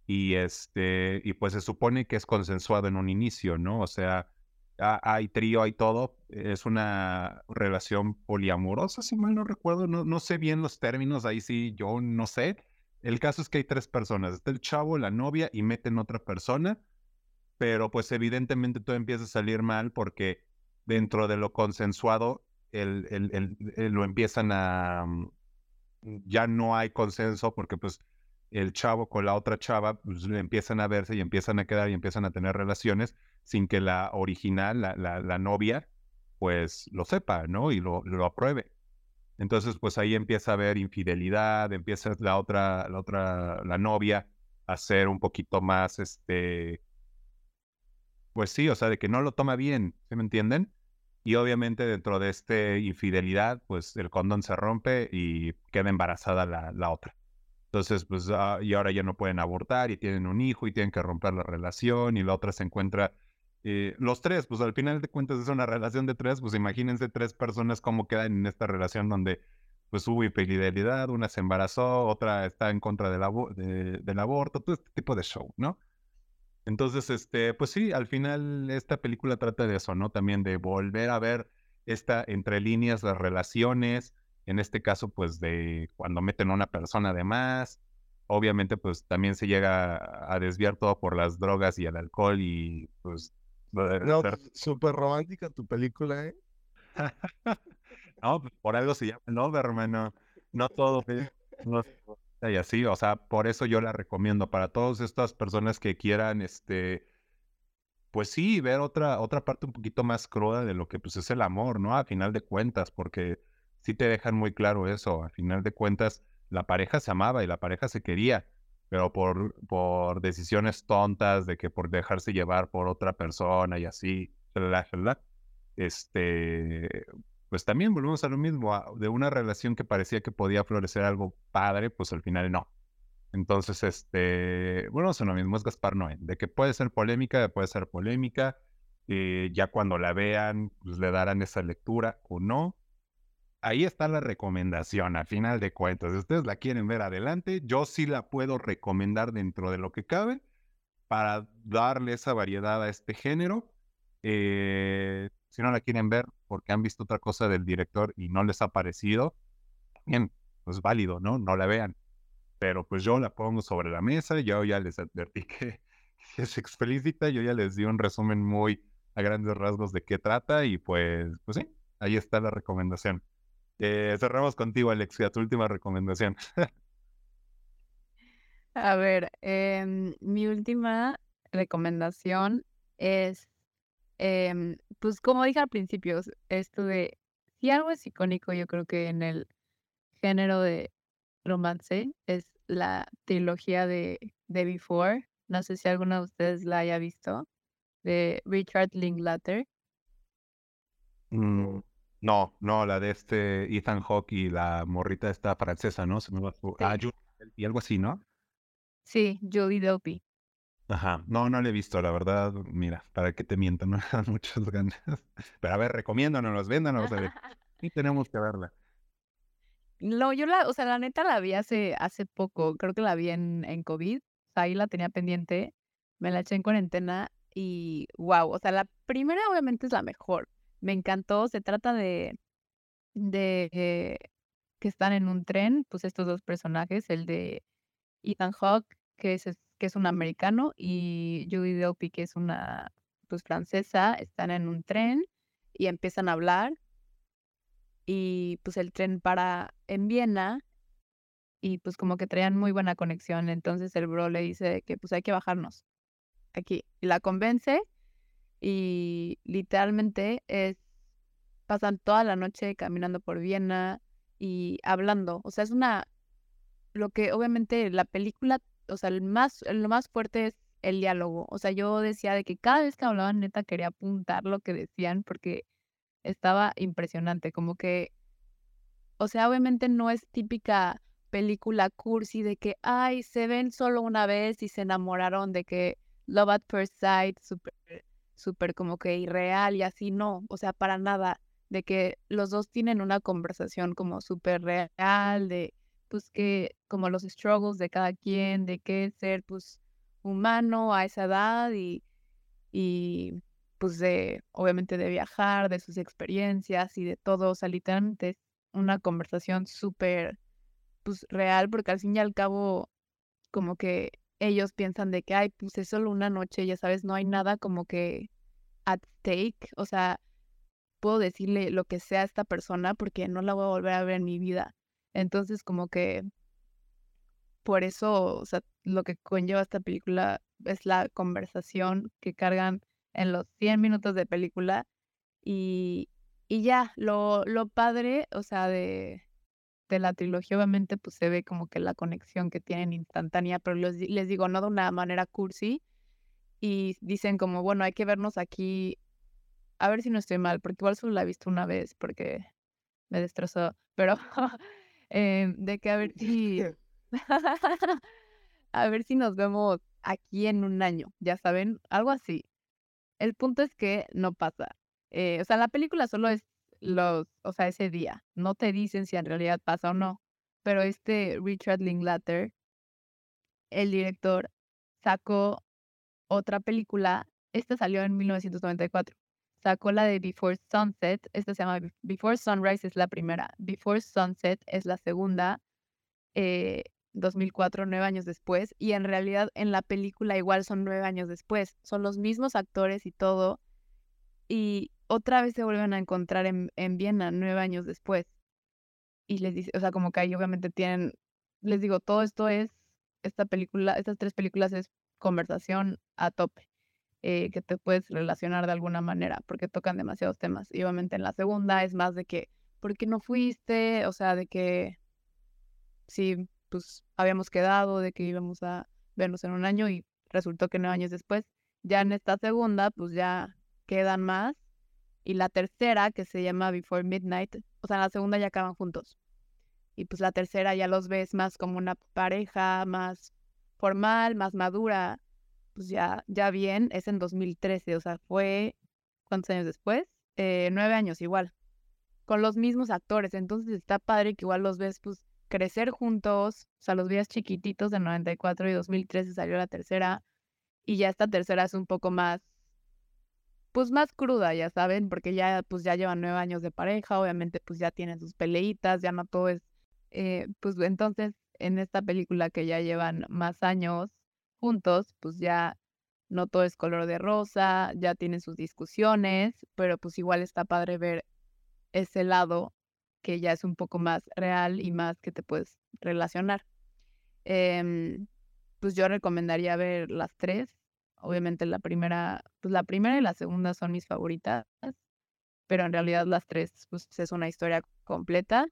y este, y pues se supone que es consensuado en un inicio, ¿no? O sea, hay trío, hay todo, es una relación poliamorosa, si mal no recuerdo, no, no sé bien los términos, ahí sí, yo no sé. El caso es que hay tres personas, está el chavo, la novia, y meten otra persona pero pues evidentemente todo empieza a salir mal porque dentro de lo consensuado el, el- el- el- lo empiezan a... mm, ya no hay consenso porque pues el chavo con la otra chava pues, empiezan a verse y empiezan a quedar y empiezan a tener relaciones sin que la original, la, la- la novia, pues lo sepa, ¿no? Y lo, lo apruebe. Entonces, pues ahí empieza a haber infidelidad, empieza la otra, la otra, la novia a ser un poquito más, este, pues sí, o sea, de que no lo toma bien, ¿sí me entienden? Y obviamente dentro de esta infidelidad, pues el condón se rompe y queda embarazada la, la otra. Entonces, pues, ah, y ahora ya no pueden abortar y tienen un hijo y tienen que romper la relación y la otra se encuentra, eh, los tres, pues al final de cuentas es una relación de tres, pues imagínense tres personas cómo quedan en esta relación donde pues hubo infidelidad, una se embarazó, otra está en contra del, de- del aborto, todo este tipo de show, ¿no? Entonces, este, pues sí, al final esta película trata de eso, ¿no? También de volver a ver esta entre líneas las relaciones, en este caso, pues de cuando meten a una persona de más, obviamente, pues también se llega a desviar todo por las drogas y el alcohol y pues No, ser- súper romántica tu película, ¿eh? no, pues, por algo se llama, no, hermano, no todo no y así, o sea, por eso yo la recomiendo para todas estas personas que quieran, este, pues sí, ver otra, otra parte un poquito más cruda de lo que pues es el amor, ¿no? A final de cuentas, porque sí te dejan muy claro eso, a final de cuentas la pareja se amaba y la pareja se quería, pero por, por decisiones tontas de que por dejarse llevar por otra persona y así, este, pues también volvemos a lo mismo, de una relación que parecía que podía florecer algo padre, pues al final no. Entonces, este, bueno, eso lo mismo es Gaspar Noé, de que puede ser polémica, puede ser polémica, eh, ya cuando la vean, pues le darán esa lectura o no. Ahí está la recomendación, a final de cuentas. Si ustedes la quieren ver adelante, yo sí la puedo recomendar dentro de lo que cabe para darle esa variedad a este género. Eh, si no la quieren ver porque han visto otra cosa del director y no les ha parecido, bien, pues válido, ¿no? No la vean pero pues yo la pongo sobre la mesa, yo ya les advertí que, es explícita, yo ya les di un resumen muy a grandes rasgos de qué trata y pues, pues sí, ahí está la recomendación. Eh, cerramos contigo, Alexia, tu última recomendación. a ver, em, mi última recomendación es, em, pues como dije al principio, esto de, si algo es icónico, yo creo que en el género de romance es la trilogía de, de Before. No sé si alguno de ustedes la haya visto. De Richard Linklater. Mm, no, no, la de este Ethan Hawke y la morrita esta francesa, ¿no? Se me va Ah, y algo así, ¿no? Sí, Julie Delpy. Ajá, no, no la he visto, la verdad, mira, para que te mientan, no dan muchas ganas. Pero a ver, recomiéndanos, véndanos, a ver. Y tenemos que verla. No, yo la, o sea, la neta la vi hace, hace poco, creo que la vi en, en COVID, o sea, ahí la tenía pendiente, me la eché en cuarentena y wow, o sea, la primera obviamente es la mejor, me encantó, se trata de, de eh, que están en un tren, pues estos dos personajes, el de Ethan Hawke, que es, que es un americano, y Judy Delpy, que es una, pues francesa, están en un tren y empiezan a hablar y pues el tren para en Viena y pues como que traían muy buena conexión, entonces el bro le dice que pues hay que bajarnos aquí y la convence y literalmente es pasan toda la noche caminando por Viena y hablando, o sea, es una lo que obviamente la película, o sea, el más lo más fuerte es el diálogo, o sea, yo decía de que cada vez que hablaban neta quería apuntar lo que decían porque estaba impresionante, como que, o sea, obviamente no es típica película cursi de que, ay, se ven solo una vez y se enamoraron de que Love at First Sight, súper, súper como que irreal y así, no, o sea, para nada, de que los dos tienen una conversación como súper real, de, pues, que, como los struggles de cada quien, de qué ser, pues, humano a esa edad y, y pues de, obviamente de viajar, de sus experiencias y de todo, o sea, literalmente es una conversación súper, pues real, porque al fin y al cabo, como que ellos piensan de que, ay, pues es solo una noche, ya sabes, no hay nada como que at stake, o sea, puedo decirle lo que sea a esta persona porque no la voy a volver a ver en mi vida. Entonces, como que por eso, o sea, lo que conlleva esta película es la conversación que cargan en los 100 minutos de película y, y ya, lo, lo padre, o sea, de, de la trilogía obviamente pues se ve como que la conexión que tienen instantánea, pero les, les digo, no de una manera cursi y dicen como, bueno, hay que vernos aquí, a ver si no estoy mal, porque igual solo la he visto una vez porque me destrozó, pero eh, de que a ver si... a ver si nos vemos aquí en un año, ya saben, algo así. El punto es que no pasa. Eh, o sea, la película solo es los, o sea, ese día. No te dicen si en realidad pasa o no. Pero este Richard Linklater, el director, sacó otra película. Esta salió en 1994. Sacó la de Before Sunset. Esta se llama Before Sunrise, es la primera. Before Sunset es la segunda. Eh, 2004, nueve años después, y en realidad en la película igual son nueve años después, son los mismos actores y todo, y otra vez se vuelven a encontrar en, en Viena nueve años después. Y les dice, o sea, como que ahí obviamente tienen, les digo, todo esto es, esta película, estas tres películas es conversación a tope. eh, que te puedes relacionar de alguna manera, porque tocan demasiados temas. Y obviamente en la segunda es más de que, ¿por qué no fuiste? O sea, de que sí, pues habíamos quedado, de que íbamos a vernos en un año y resultó que nueve años después. Ya en esta segunda, pues ya quedan más. Y la tercera, que se llama Before Midnight, o sea, en la segunda ya acaban juntos. Y pues la tercera ya los ves más como una pareja, más formal, más madura, pues ya, ya bien, es en 2013, o sea, fue, ¿cuántos años después? Eh, nueve años igual, con los mismos actores, entonces está padre que igual los ves, pues, crecer juntos, o sea, los veías chiquititos de 94 y 2013 salió la tercera, y ya esta tercera es un poco más, pues más cruda, ya saben, porque ya, pues ya llevan nueve años de pareja, obviamente, pues ya tienen sus peleitas, ya no todo es, eh, pues entonces, en esta película que ya llevan más años, juntos, pues ya no todo es color de rosa, ya tienen sus discusiones, pero pues igual está padre ver ese lado que ya es un poco más real y más que te puedes relacionar. Em, pues yo recomendaría ver las tres. Obviamente la primera, pues la primera y la segunda son mis favoritas, pero en realidad las tres pues es una historia completa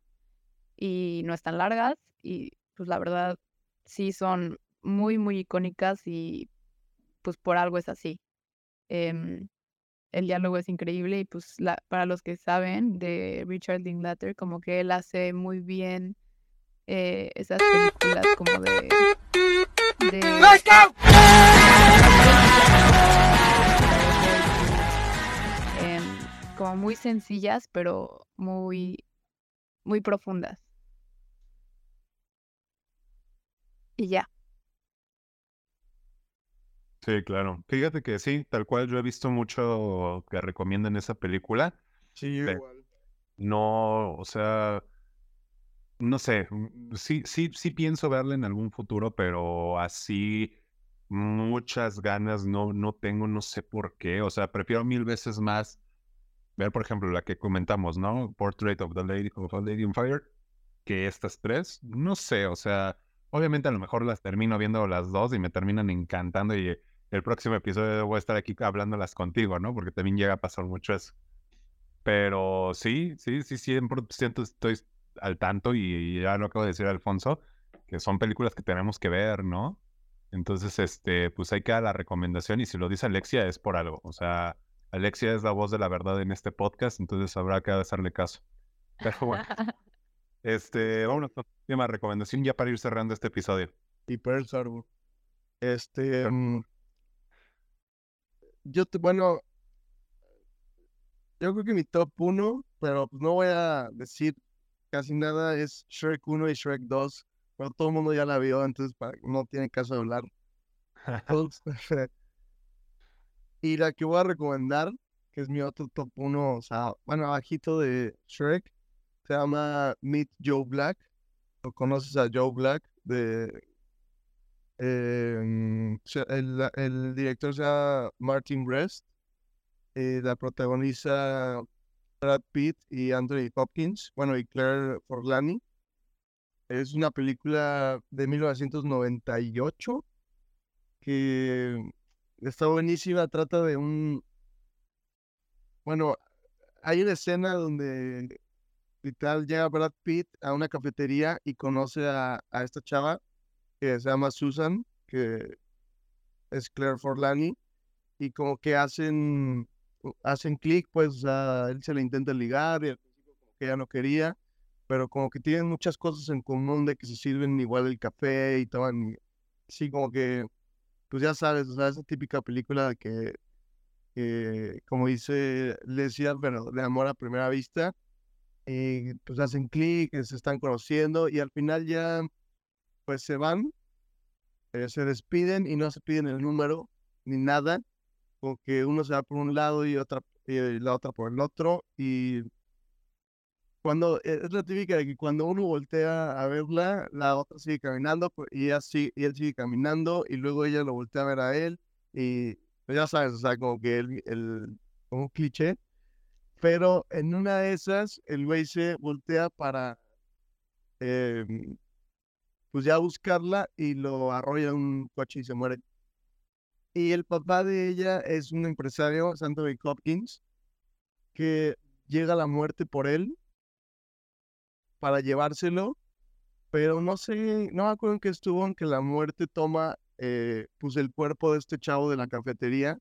y no están largas y pues la verdad sí son muy, muy icónicas y pues por algo es así. Em, el diálogo es increíble y pues la, para los que saben de Richard Linklater, como que él hace muy bien eh, esas películas como de... Em, como muy sencillas, pero muy, muy profundas. Y ya. Sí, claro. Fíjate que sí, tal cual yo he visto mucho que recomiendan esa película. Sí, igual. No, o sea, no sé, mm, sí, sí, sí pienso verla en algún futuro, pero así muchas ganas no, no tengo, no sé por qué. O sea, prefiero mil veces más ver, por ejemplo, la que comentamos, ¿no? Portrait of the Lady of a Lady on Fire, que estas tres. No sé, o sea, obviamente a lo mejor las termino viendo las dos y me terminan encantando y el próximo episodio voy a estar aquí hablándolas contigo, ¿no? Porque también llega a pasar mucho eso. Pero sí, sí, sí, 100% estoy al tanto y ya lo acabo de decir Alfonso, que son películas que tenemos que ver, ¿no? Entonces, este, pues hay que dar la recomendación y si lo dice Alexia es por algo. O sea, Alexia es la voz de la verdad en este podcast, entonces habrá que hacerle caso. Pero bueno, este, vámonos con la última recomendación ya para ir cerrando este episodio. Y Pearl Harbor. Este, mm, yo, te, bueno, yo creo que mi top 1, pero pues no voy a decir casi nada, es Shrek 1 y Shrek 2. Pero todo el mundo ya la vio, entonces no tiene caso de hablar. y la que voy a recomendar, que es mi otro top 1, o sea, bueno, abajito de Shrek, se llama Meet Joe Black. ¿Lo conoces a Joe Black? De Em, el, director se llama Martin Rest. Eh, la protagoniza Brad Pitt y Anthony Hopkins. Bueno, y Claire Forlani. Es una película de 1998 que está buenísima. Trata de un. Bueno, hay una escena donde literal llega Brad Pitt a una cafetería y conoce a, esta chava que se llama Susan, que es Claire Forlani, y como que hacen, hacen clic, pues, a él se le intenta ligar y al principio como que ella no quería, pero como que tienen muchas cosas en común de que se sirven igual el café y toman, sí, como que, pues ya sabes, o sea, esa típica película que, como dice Lesia, bueno, de amor a primera vista, y pues hacen clic, se están conociendo y al final ya pues se van, eh, se despiden y no se piden el número ni nada, porque uno se va por un lado y otra y la otra por el otro y cuando e, es la típica de que cuando uno voltea a verla, la otra sigue caminando pues, y, así, y él sigue caminando y luego ella lo voltea a ver a él y pues, ya sabes, o sea, como que el, el como un cliché, pero en una de esas el güey se voltea para em, pues ya buscarla y lo arrolla un coche y se muere. Y el papá de ella es un empresario, Anthony Hopkins, que llega la muerte por él para llevárselo, pero no sé, no me acuerdo en qué estuvo, en que la muerte toma eh, pues el cuerpo de este chavo de la cafetería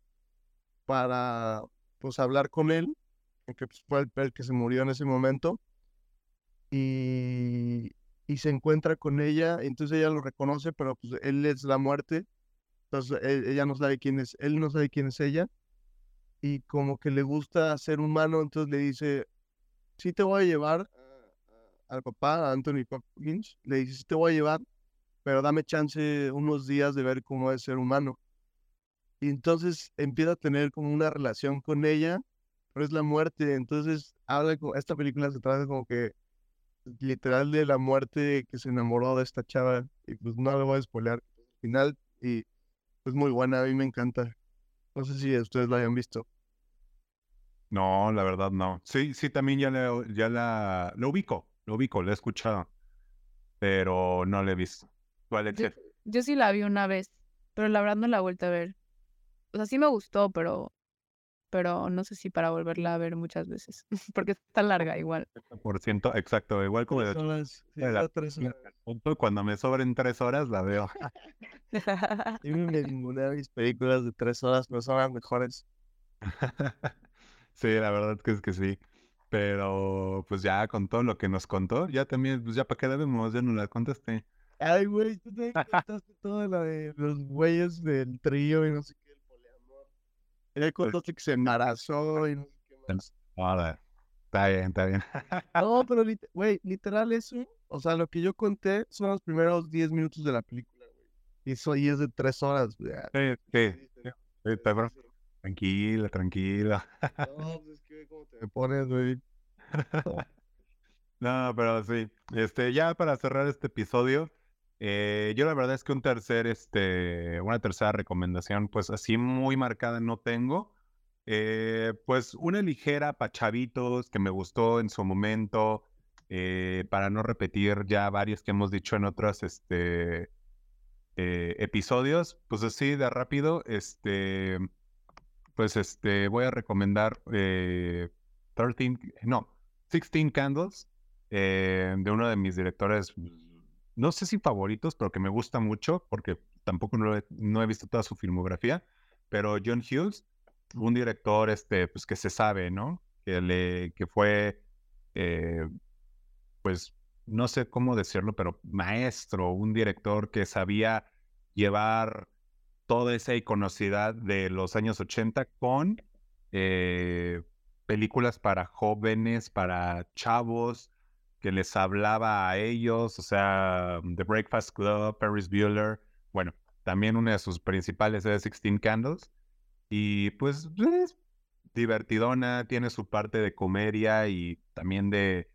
para pues hablar con él, que pues, fue el, el que se murió en ese momento, y, y se encuentra con ella, entonces ella lo reconoce, pero pues él es la muerte, entonces e, ella no sabe quién es, él no sabe quién es ella, y como que le gusta ser humano, entonces le dice, sí te voy a llevar al papá, a Anthony Hopkins, le dice, sí te voy a llevar, pero dame chance unos días de ver cómo es ser humano. Y entonces empieza a tener como una relación con ella, pero es la muerte, entonces habla, esta película se trata como que literal de la muerte que se enamoró de esta chava y pues no lo voy a spoilear al final y pues muy buena, a mí me encanta. No sé si ustedes la hayan visto. No, la verdad no. Sí, sí, también ya, la, ya la, lo ubico, lo ubico, lo he escuchado, pero no la he visto. ¿Cuál yo, yo sí la vi una vez, pero la verdad no la he vuelto a ver. O sea, sí me gustó, pero pero no sé si para volverla a ver muchas veces, porque está larga igual. Por ciento, exacto, igual como de, horas, sí, de la- tres horas. cuando me sobren tres horas la veo. Yo me ninguna de mis películas de tres horas, pero son las mejores. Sí, la verdad que es que sí. Pero pues ya con todo lo que nos contó, ya también, pues ya para qué la vemos, ya no la contaste. Ay, güey, tú te contaste todo lo de los güeyes del trío y no sé qué. Y ahí contaste que se embarazó y no sé qué más. Ahora, está bien, está bien. No, pero, güey, literal eso, o sea, lo que yo conté son los primeros 10 minutos de la película, güey. Y eso ahí es de tres horas, güey. Ah, Sí, sí, sí, está. Tranquila, tranquila. No, pues es que ve cómo te me pones, güey. No, pero sí. Este, ya para cerrar este episodio, eh, yo la verdad es que un tercer, este, una tercera recomendación, pues así muy marcada no tengo. Eh, pues una ligera para chavitos que me gustó en su momento, eh, para no repetir ya varios que hemos dicho en otros, este, eh, episodios, pues así de rápido, este, pues este, voy a recomendar eh, 13, no, 16 Candles, eh, de uno de mis directores, no sé si favoritos, pero que me gusta mucho, porque tampoco no he, visto toda su filmografía, pero John Hughes, un director este, pues, que se sabe, ¿no? Que, le, que fue, eh, pues, no sé cómo decirlo, pero maestro, un director que sabía llevar toda esa iconocidad de los años 80 con eh, películas para jóvenes, para chavos, que les hablaba a ellos, o sea, The Breakfast Club, Paris Bueller, bueno, también una de sus principales es 16 Candles, y pues es divertidona, tiene su parte de comedia y también de,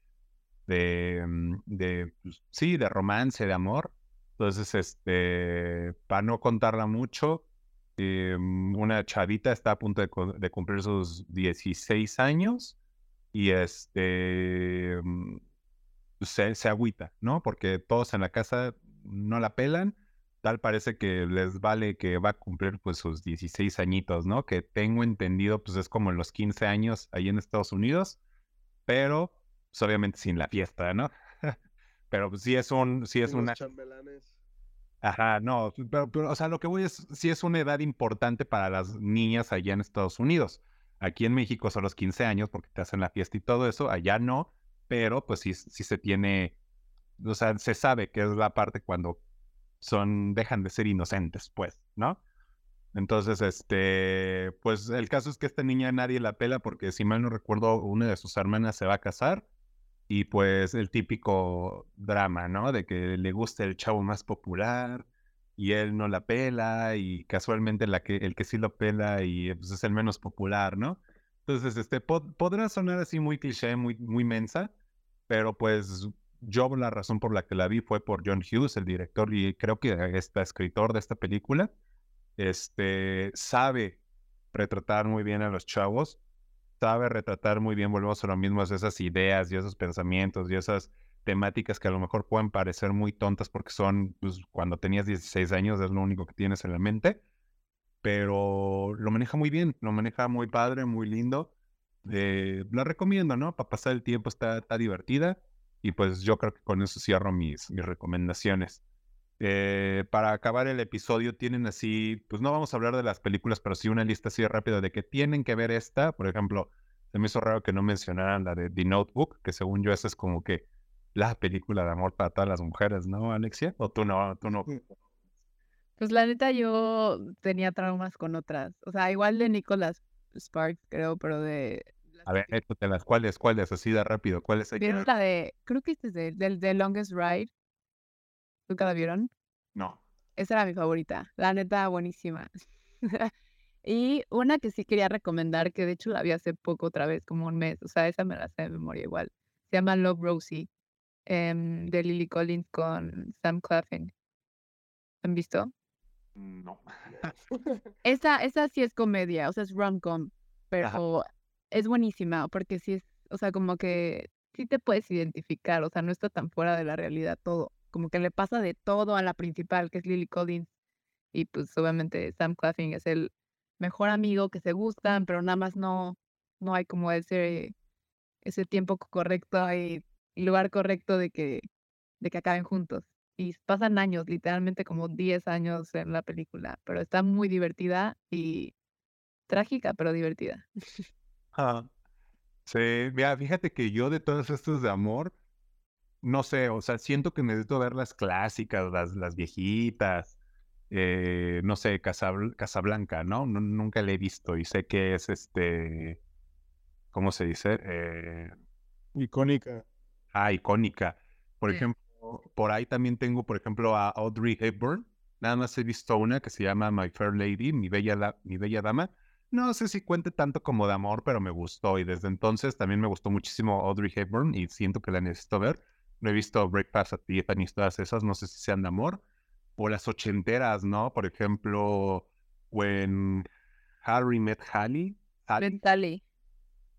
de, mm, de pues, sí, de romance, de amor. Entonces, este, para no contarla mucho, eh, una chavita está a punto de, de cumplir sus 16 años y este mm, se, se agüita, ¿no? Porque todos en la casa no la pelan. Tal parece que les vale que va a cumplir pues sus 16 añitos, ¿no? Que tengo entendido pues es como los 15 años ahí en Estados Unidos, pero pues obviamente sin la fiesta, ¿no? Pero pues, sí es un, sí es una, chambelanes. Ajá, no, pero, pero, o sea, lo que voy es, sí es una edad importante para las niñas allá en Estados Unidos. Aquí en México son los 15 años porque te hacen la fiesta y todo eso, allá no, pero pues sí, sí se tiene, o sea, se sabe que es la parte cuando son, dejan de ser inocentes, pues, ¿no? Entonces, este, pues el caso es que esta niña nadie la pela porque si mal no recuerdo, una de sus hermanas se va a casar y pues el típico drama, ¿no? De que le gusta el chavo más popular y él no la pela y casualmente la que, el que sí lo pela y pues es el menos popular, ¿no? Entonces, este, pod- podrá sonar así muy cliché, muy, muy mensa, pero pues yo la razón por la que la vi fue por John Hughes, el director y creo que este escritor de esta película, este, sabe retratar muy bien a los chavos sabe retratar muy bien, volvemos a lo mismo, es esas ideas y esos pensamientos y esas temáticas que a lo mejor pueden parecer muy tontas porque son, pues, cuando tenías 16 años es lo único que tienes en la mente, pero lo maneja muy bien, lo maneja muy padre, muy lindo. Eh, la recomiendo, ¿no? Para pasar el tiempo está, está divertida y pues yo creo que con eso cierro mis, mis recomendaciones. Eh, para acabar el episodio tienen así, pues no vamos a hablar de las películas, pero sí una lista así rápida de que tienen que ver esta. Por ejemplo, se me hizo raro que no mencionaran la de The Notebook, que según yo esa es como que la película de amor para todas las mujeres, ¿no, Alexia? ¿O tú no? ¿Tú no? Pues la neta yo tenía traumas con otras. O sea, igual de Nicholas Sparks, creo, pero de... A ver, las ¿cuáles? ¿Cuáles? Así de rápido, ¿cuáles? ¿Vieron la de, creo que este es de, del The Longest Ride? ¿Nunca la vieron? No. Esa era mi favorita. La neta, buenísima. y una que sí quería recomendar, que de hecho la vi hace poco otra vez, como un mes. O sea, esa me la sé de memoria igual. Se llama Love Rosie, em, de Lily Collins con Sam Claflin. ¿Han visto? No. esa, esa sí es comedia, o sea, es rom-com, pero es buenísima porque sí es, o sea, como que sí te puedes identificar, o sea, no está tan fuera de la realidad todo como que le pasa de todo a la principal, que es Lily Collins. Y pues obviamente Sam Claflin es el mejor amigo que se gustan, pero nada más no, no hay como ese, ese tiempo correcto y lugar correcto de que, de que acaben juntos. Y pasan años, literalmente como 10 años en la película, pero está muy divertida y trágica, pero divertida. Ah, sí, mira, fíjate que yo de todos estos de amor, no sé, o sea, siento que necesito ver las clásicas, las, las viejitas, eh, no sé, Casablanca, ¿no? Nunca la he visto y sé que es este, ¿cómo se dice? Eh, icónica. Ah, icónica. Por ejemplo, por ahí también tengo, por ejemplo, a Audrey Hepburn. Nada más he visto una que se llama My Fair Lady, mi bella, mi bella dama. No sé si cuente tanto como de amor, pero me gustó y desde entonces también me gustó muchísimo Audrey Hepburn y siento que la necesito ver. No he visto Breakfast at Tiffany's, todas esas, no sé si sean de amor. O las ochenteras, ¿no? Por ejemplo, When Harry Met Sally. Sally.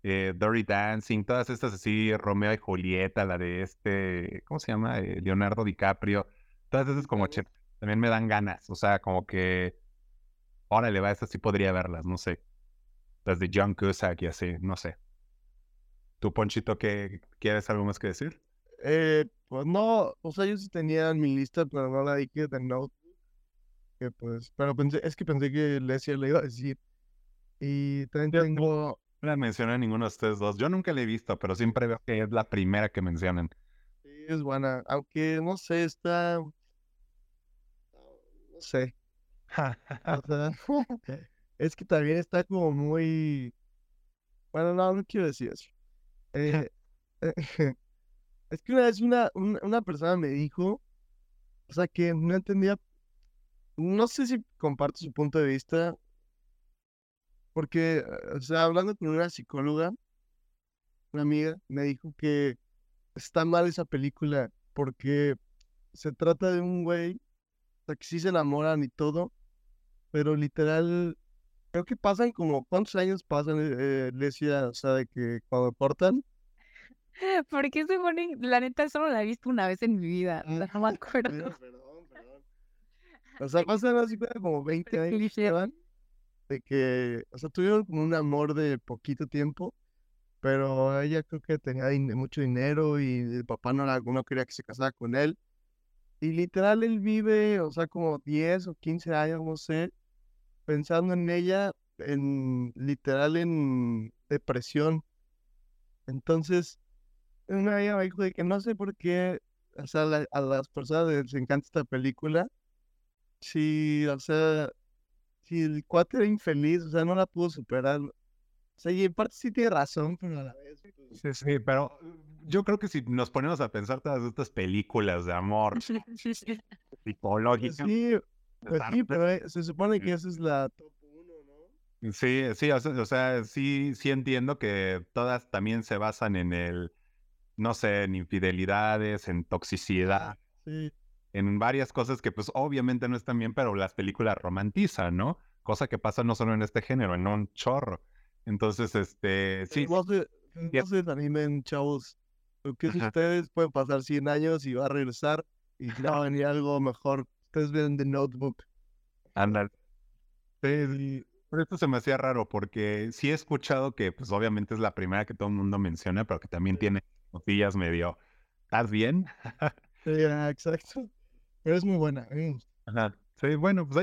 Eh, Dirty Dancing, todas estas así, Romeo y Julieta, la de este, ¿cómo se llama? Eh, Leonardo DiCaprio. Todas esas como también me dan ganas. O sea, como que, órale, va, estas sí podría verlas, no sé. Las de John Cusack y así, no sé. ¿Tú, Ponchito, qué quieres algo más que decir? Eh, pues no, o sea, yo sí tenía en mi lista, pero no la dije de. Que pues, pero pensé, es que pensé que Lesia le iba a decir. Y también tengo. No la menciona ninguno de ustedes dos. Yo nunca la he visto, pero siempre veo que es la primera que mencionan. Sí, es buena. Aunque no sé, está. No sé. o sea, es que también está como muy. Bueno, no, no quiero decir eso. Eh, Es que una vez una, una, persona me dijo, o sea, que no entendía, no sé si comparto su punto de vista, porque, o sea, hablando con una psicóloga, una amiga, me dijo que está mal esa película porque se trata de un güey, o sea, que sí se enamoran y todo, pero literal, creo que pasan como, ¿cuántos años pasan, eh, Lesia? O sea, de que cuando cortan, ¿Por qué se ponen? La neta, solo la he visto una vez en mi vida. No me acuerdo. Perdón, perdón. O sea, pasan así como 20 años. De que, o sea, tuvieron un amor de poquito tiempo, pero ella creo que tenía mucho dinero y el papá no, la, no quería que se casara con él. Y literal, él vive, o sea, como 10 o 15 años, no sé, pensando en ella, en literal en depresión. Entonces, una amiga me dijo de que no sé por qué, o sea, a las personas les encanta esta película. Si, o sea, si el cuate era infeliz, o sea, no la pudo superar. O sea, y en parte sí tiene razón, pero a la vez. Pues sí, sí, pero yo creo que si nos ponemos a pensar todas estas películas de amor psicológicas. Sí, pues sí, pero eh, se supone que esa es la top uno, ¿no? Sí, sí, o sea, sí, sí entiendo que todas también se basan en el no sé, en infidelidades, en toxicidad, en varias cosas que pues obviamente no están bien, pero las películas romantizan, ¿no? Cosa que pasa no solo en este género, en un chorro. Entonces, este, sí. Se, no animen, chavos. Porque ustedes pueden pasar 100 años y va a regresar y va a venir algo mejor. Ustedes ven The Notebook. Anda. Sí, Por esto se me hacía raro, porque sí he escuchado que, pues obviamente es la primera que todo el mundo menciona, pero que también tiene notillas medio. ¿Estás bien? Sí, ah, exacto. Pero es muy buena. gusta. Ajá. Sí, bueno, pues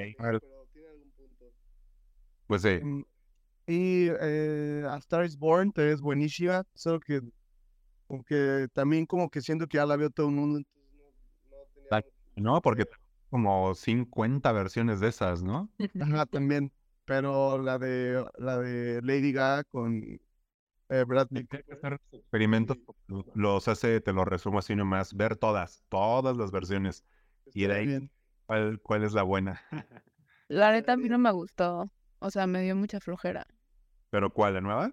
ahí. No opinión, pero tiene algún punto. Pues sí. Mm, Y eh, A Star is Born te es buenísima, solo que como que también como que siento que ya la vio todo el mundo, entonces no, no tenía No, porque que- como 50 versiones de esas, ¿no? Ajá, también, pero la de la de Lady Gaga con eh, Bradley hacer experimentos, los hace, te lo resumo así nomás, ver todas, todas las versiones. Y de ahí. ¿cuál, cuál es la buena? La neta a mí no me gustó. O sea, me dio mucha flojera. ¿Pero cuál, la nueva?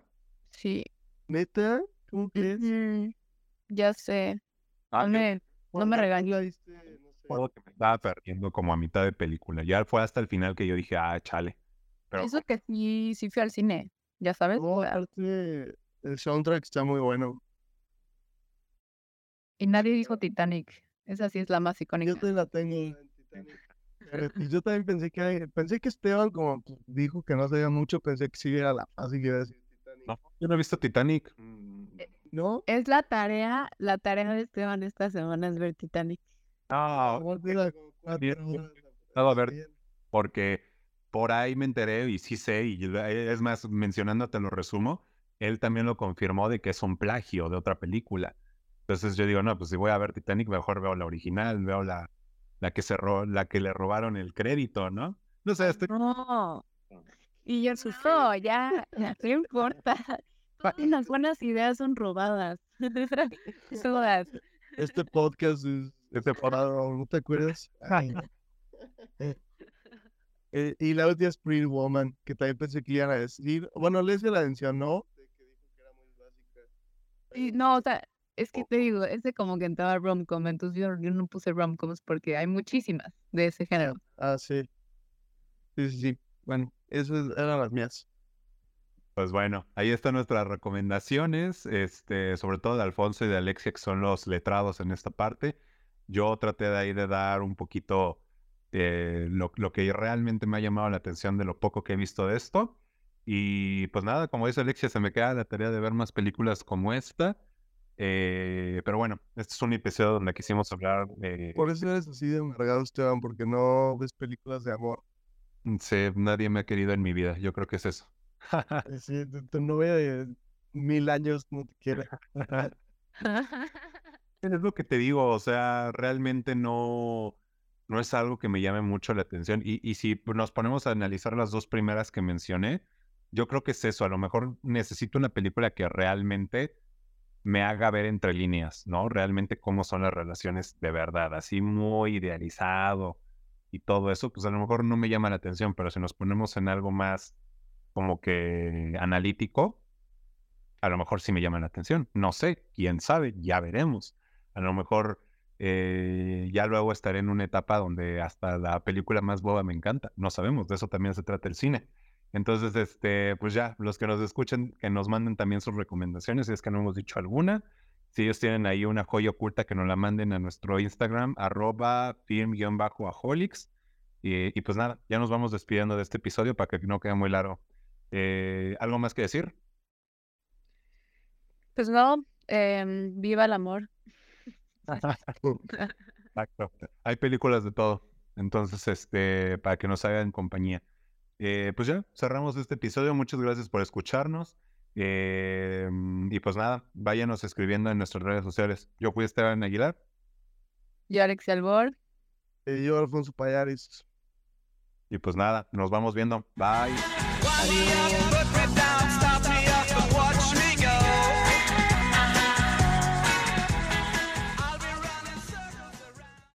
Sí. ¿Neta? ¿Cómo crees? Ya sé. Ah, No yo me, no ¿Cuál- me regañó. recuerdo que me estaba perdiendo como a mitad de película. Ya fue hasta el final que yo dije, ah, chale. Pero Eso que sí, sí fui al cine. Ya sabes. No, aparte, el soundtrack está muy bueno. Y nadie dijo Titanic. Esa sí es la más icónica. Yo te la tengo en Titanic. Eh, y yo también pensé que pensé que Esteban como dijo que no sabía mucho, pensé que sí era la fácil que iba a decir Titanic. no, yo no he visto Titanic. Mm, ¿No? Es la tarea, la tarea de Esteban esta semana es ver Titanic. No, Vamos a ver. porque por ahí me enteré y sí sé, y es más, mencionándote lo resumo, él también lo confirmó de que es un plagio de otra película. Entonces yo digo, no, pues si voy a ver Titanic, mejor veo la original, veo la, la que se ro- la que le robaron el crédito, ¿no? No sé, estoy... No. Y yo no, ya, ya, no importa. Las buenas ideas son robadas. Todas. Este podcast es Este separado, ¿no te acuerdas? Ay. Eh, y la última es Pretty Woman, que también pensé que iban a decir. Bueno, Leslie la mencionó, de que dijo que era muy básica. Y no, o sea, es que te digo, ese como que entraba rom-com, entonces yo, yo no puse rom-coms porque hay muchísimas de ese género. Ah, sí. Sí, sí, sí. Bueno, esas eran las mías. Pues bueno, ahí están nuestras recomendaciones, este, sobre todo de Alfonso y de Alexia, que son los letrados en esta parte. Yo traté de ahí de dar un poquito eh, lo, lo que realmente me ha llamado la atención de lo poco que he visto de esto. Y pues nada, como dice Alexia, se me queda la tarea de ver más películas como esta. Eh, pero bueno, este es un episodio donde quisimos hablar de... Por eso eres así de amargado, Esteban, porque no ves películas de amor. Sí, nadie me ha querido en mi vida, yo creo que es eso. Eh, Sí, tu, tu novia de mil años no te quiere. Es lo que te digo, o sea, realmente no, no es algo que me llame mucho la atención. Y, y si nos ponemos a analizar las dos primeras que mencioné, yo creo que es eso. A lo mejor necesito una película que realmente me haga ver entre líneas, ¿no? Realmente cómo son las relaciones de verdad, así muy idealizado y todo eso, pues a lo mejor no me llama la atención, pero si nos ponemos en algo más como que analítico, a lo mejor sí me llama la atención. No sé, quién sabe, ya veremos. A lo mejor eh, ya luego estaré en una etapa donde hasta la película más boba me encanta. No sabemos, de eso también se trata el cine. Entonces, este, pues ya, los que nos escuchen, que nos manden también sus recomendaciones, si es que no hemos dicho alguna. Si ellos tienen ahí una joya oculta, que nos la manden a nuestro Instagram, arroba film-aholics. Y, y pues nada, ya nos vamos despidiendo de este episodio para que no quede muy largo. Eh, ¿Algo más que decir? Pues no, em, viva el amor. Exacto. Hay películas de todo. Entonces, este, para que nos hagan compañía. Eh, pues ya, cerramos este episodio. Muchas gracias por escucharnos. Eh, y pues nada, váyanos escribiendo en nuestras redes sociales. Yo fui Esteban Aguilar. Yo, Alexia Albor. Eh, yo, Alfonso Payares. Y pues nada, nos vamos viendo. Bye. Adiós.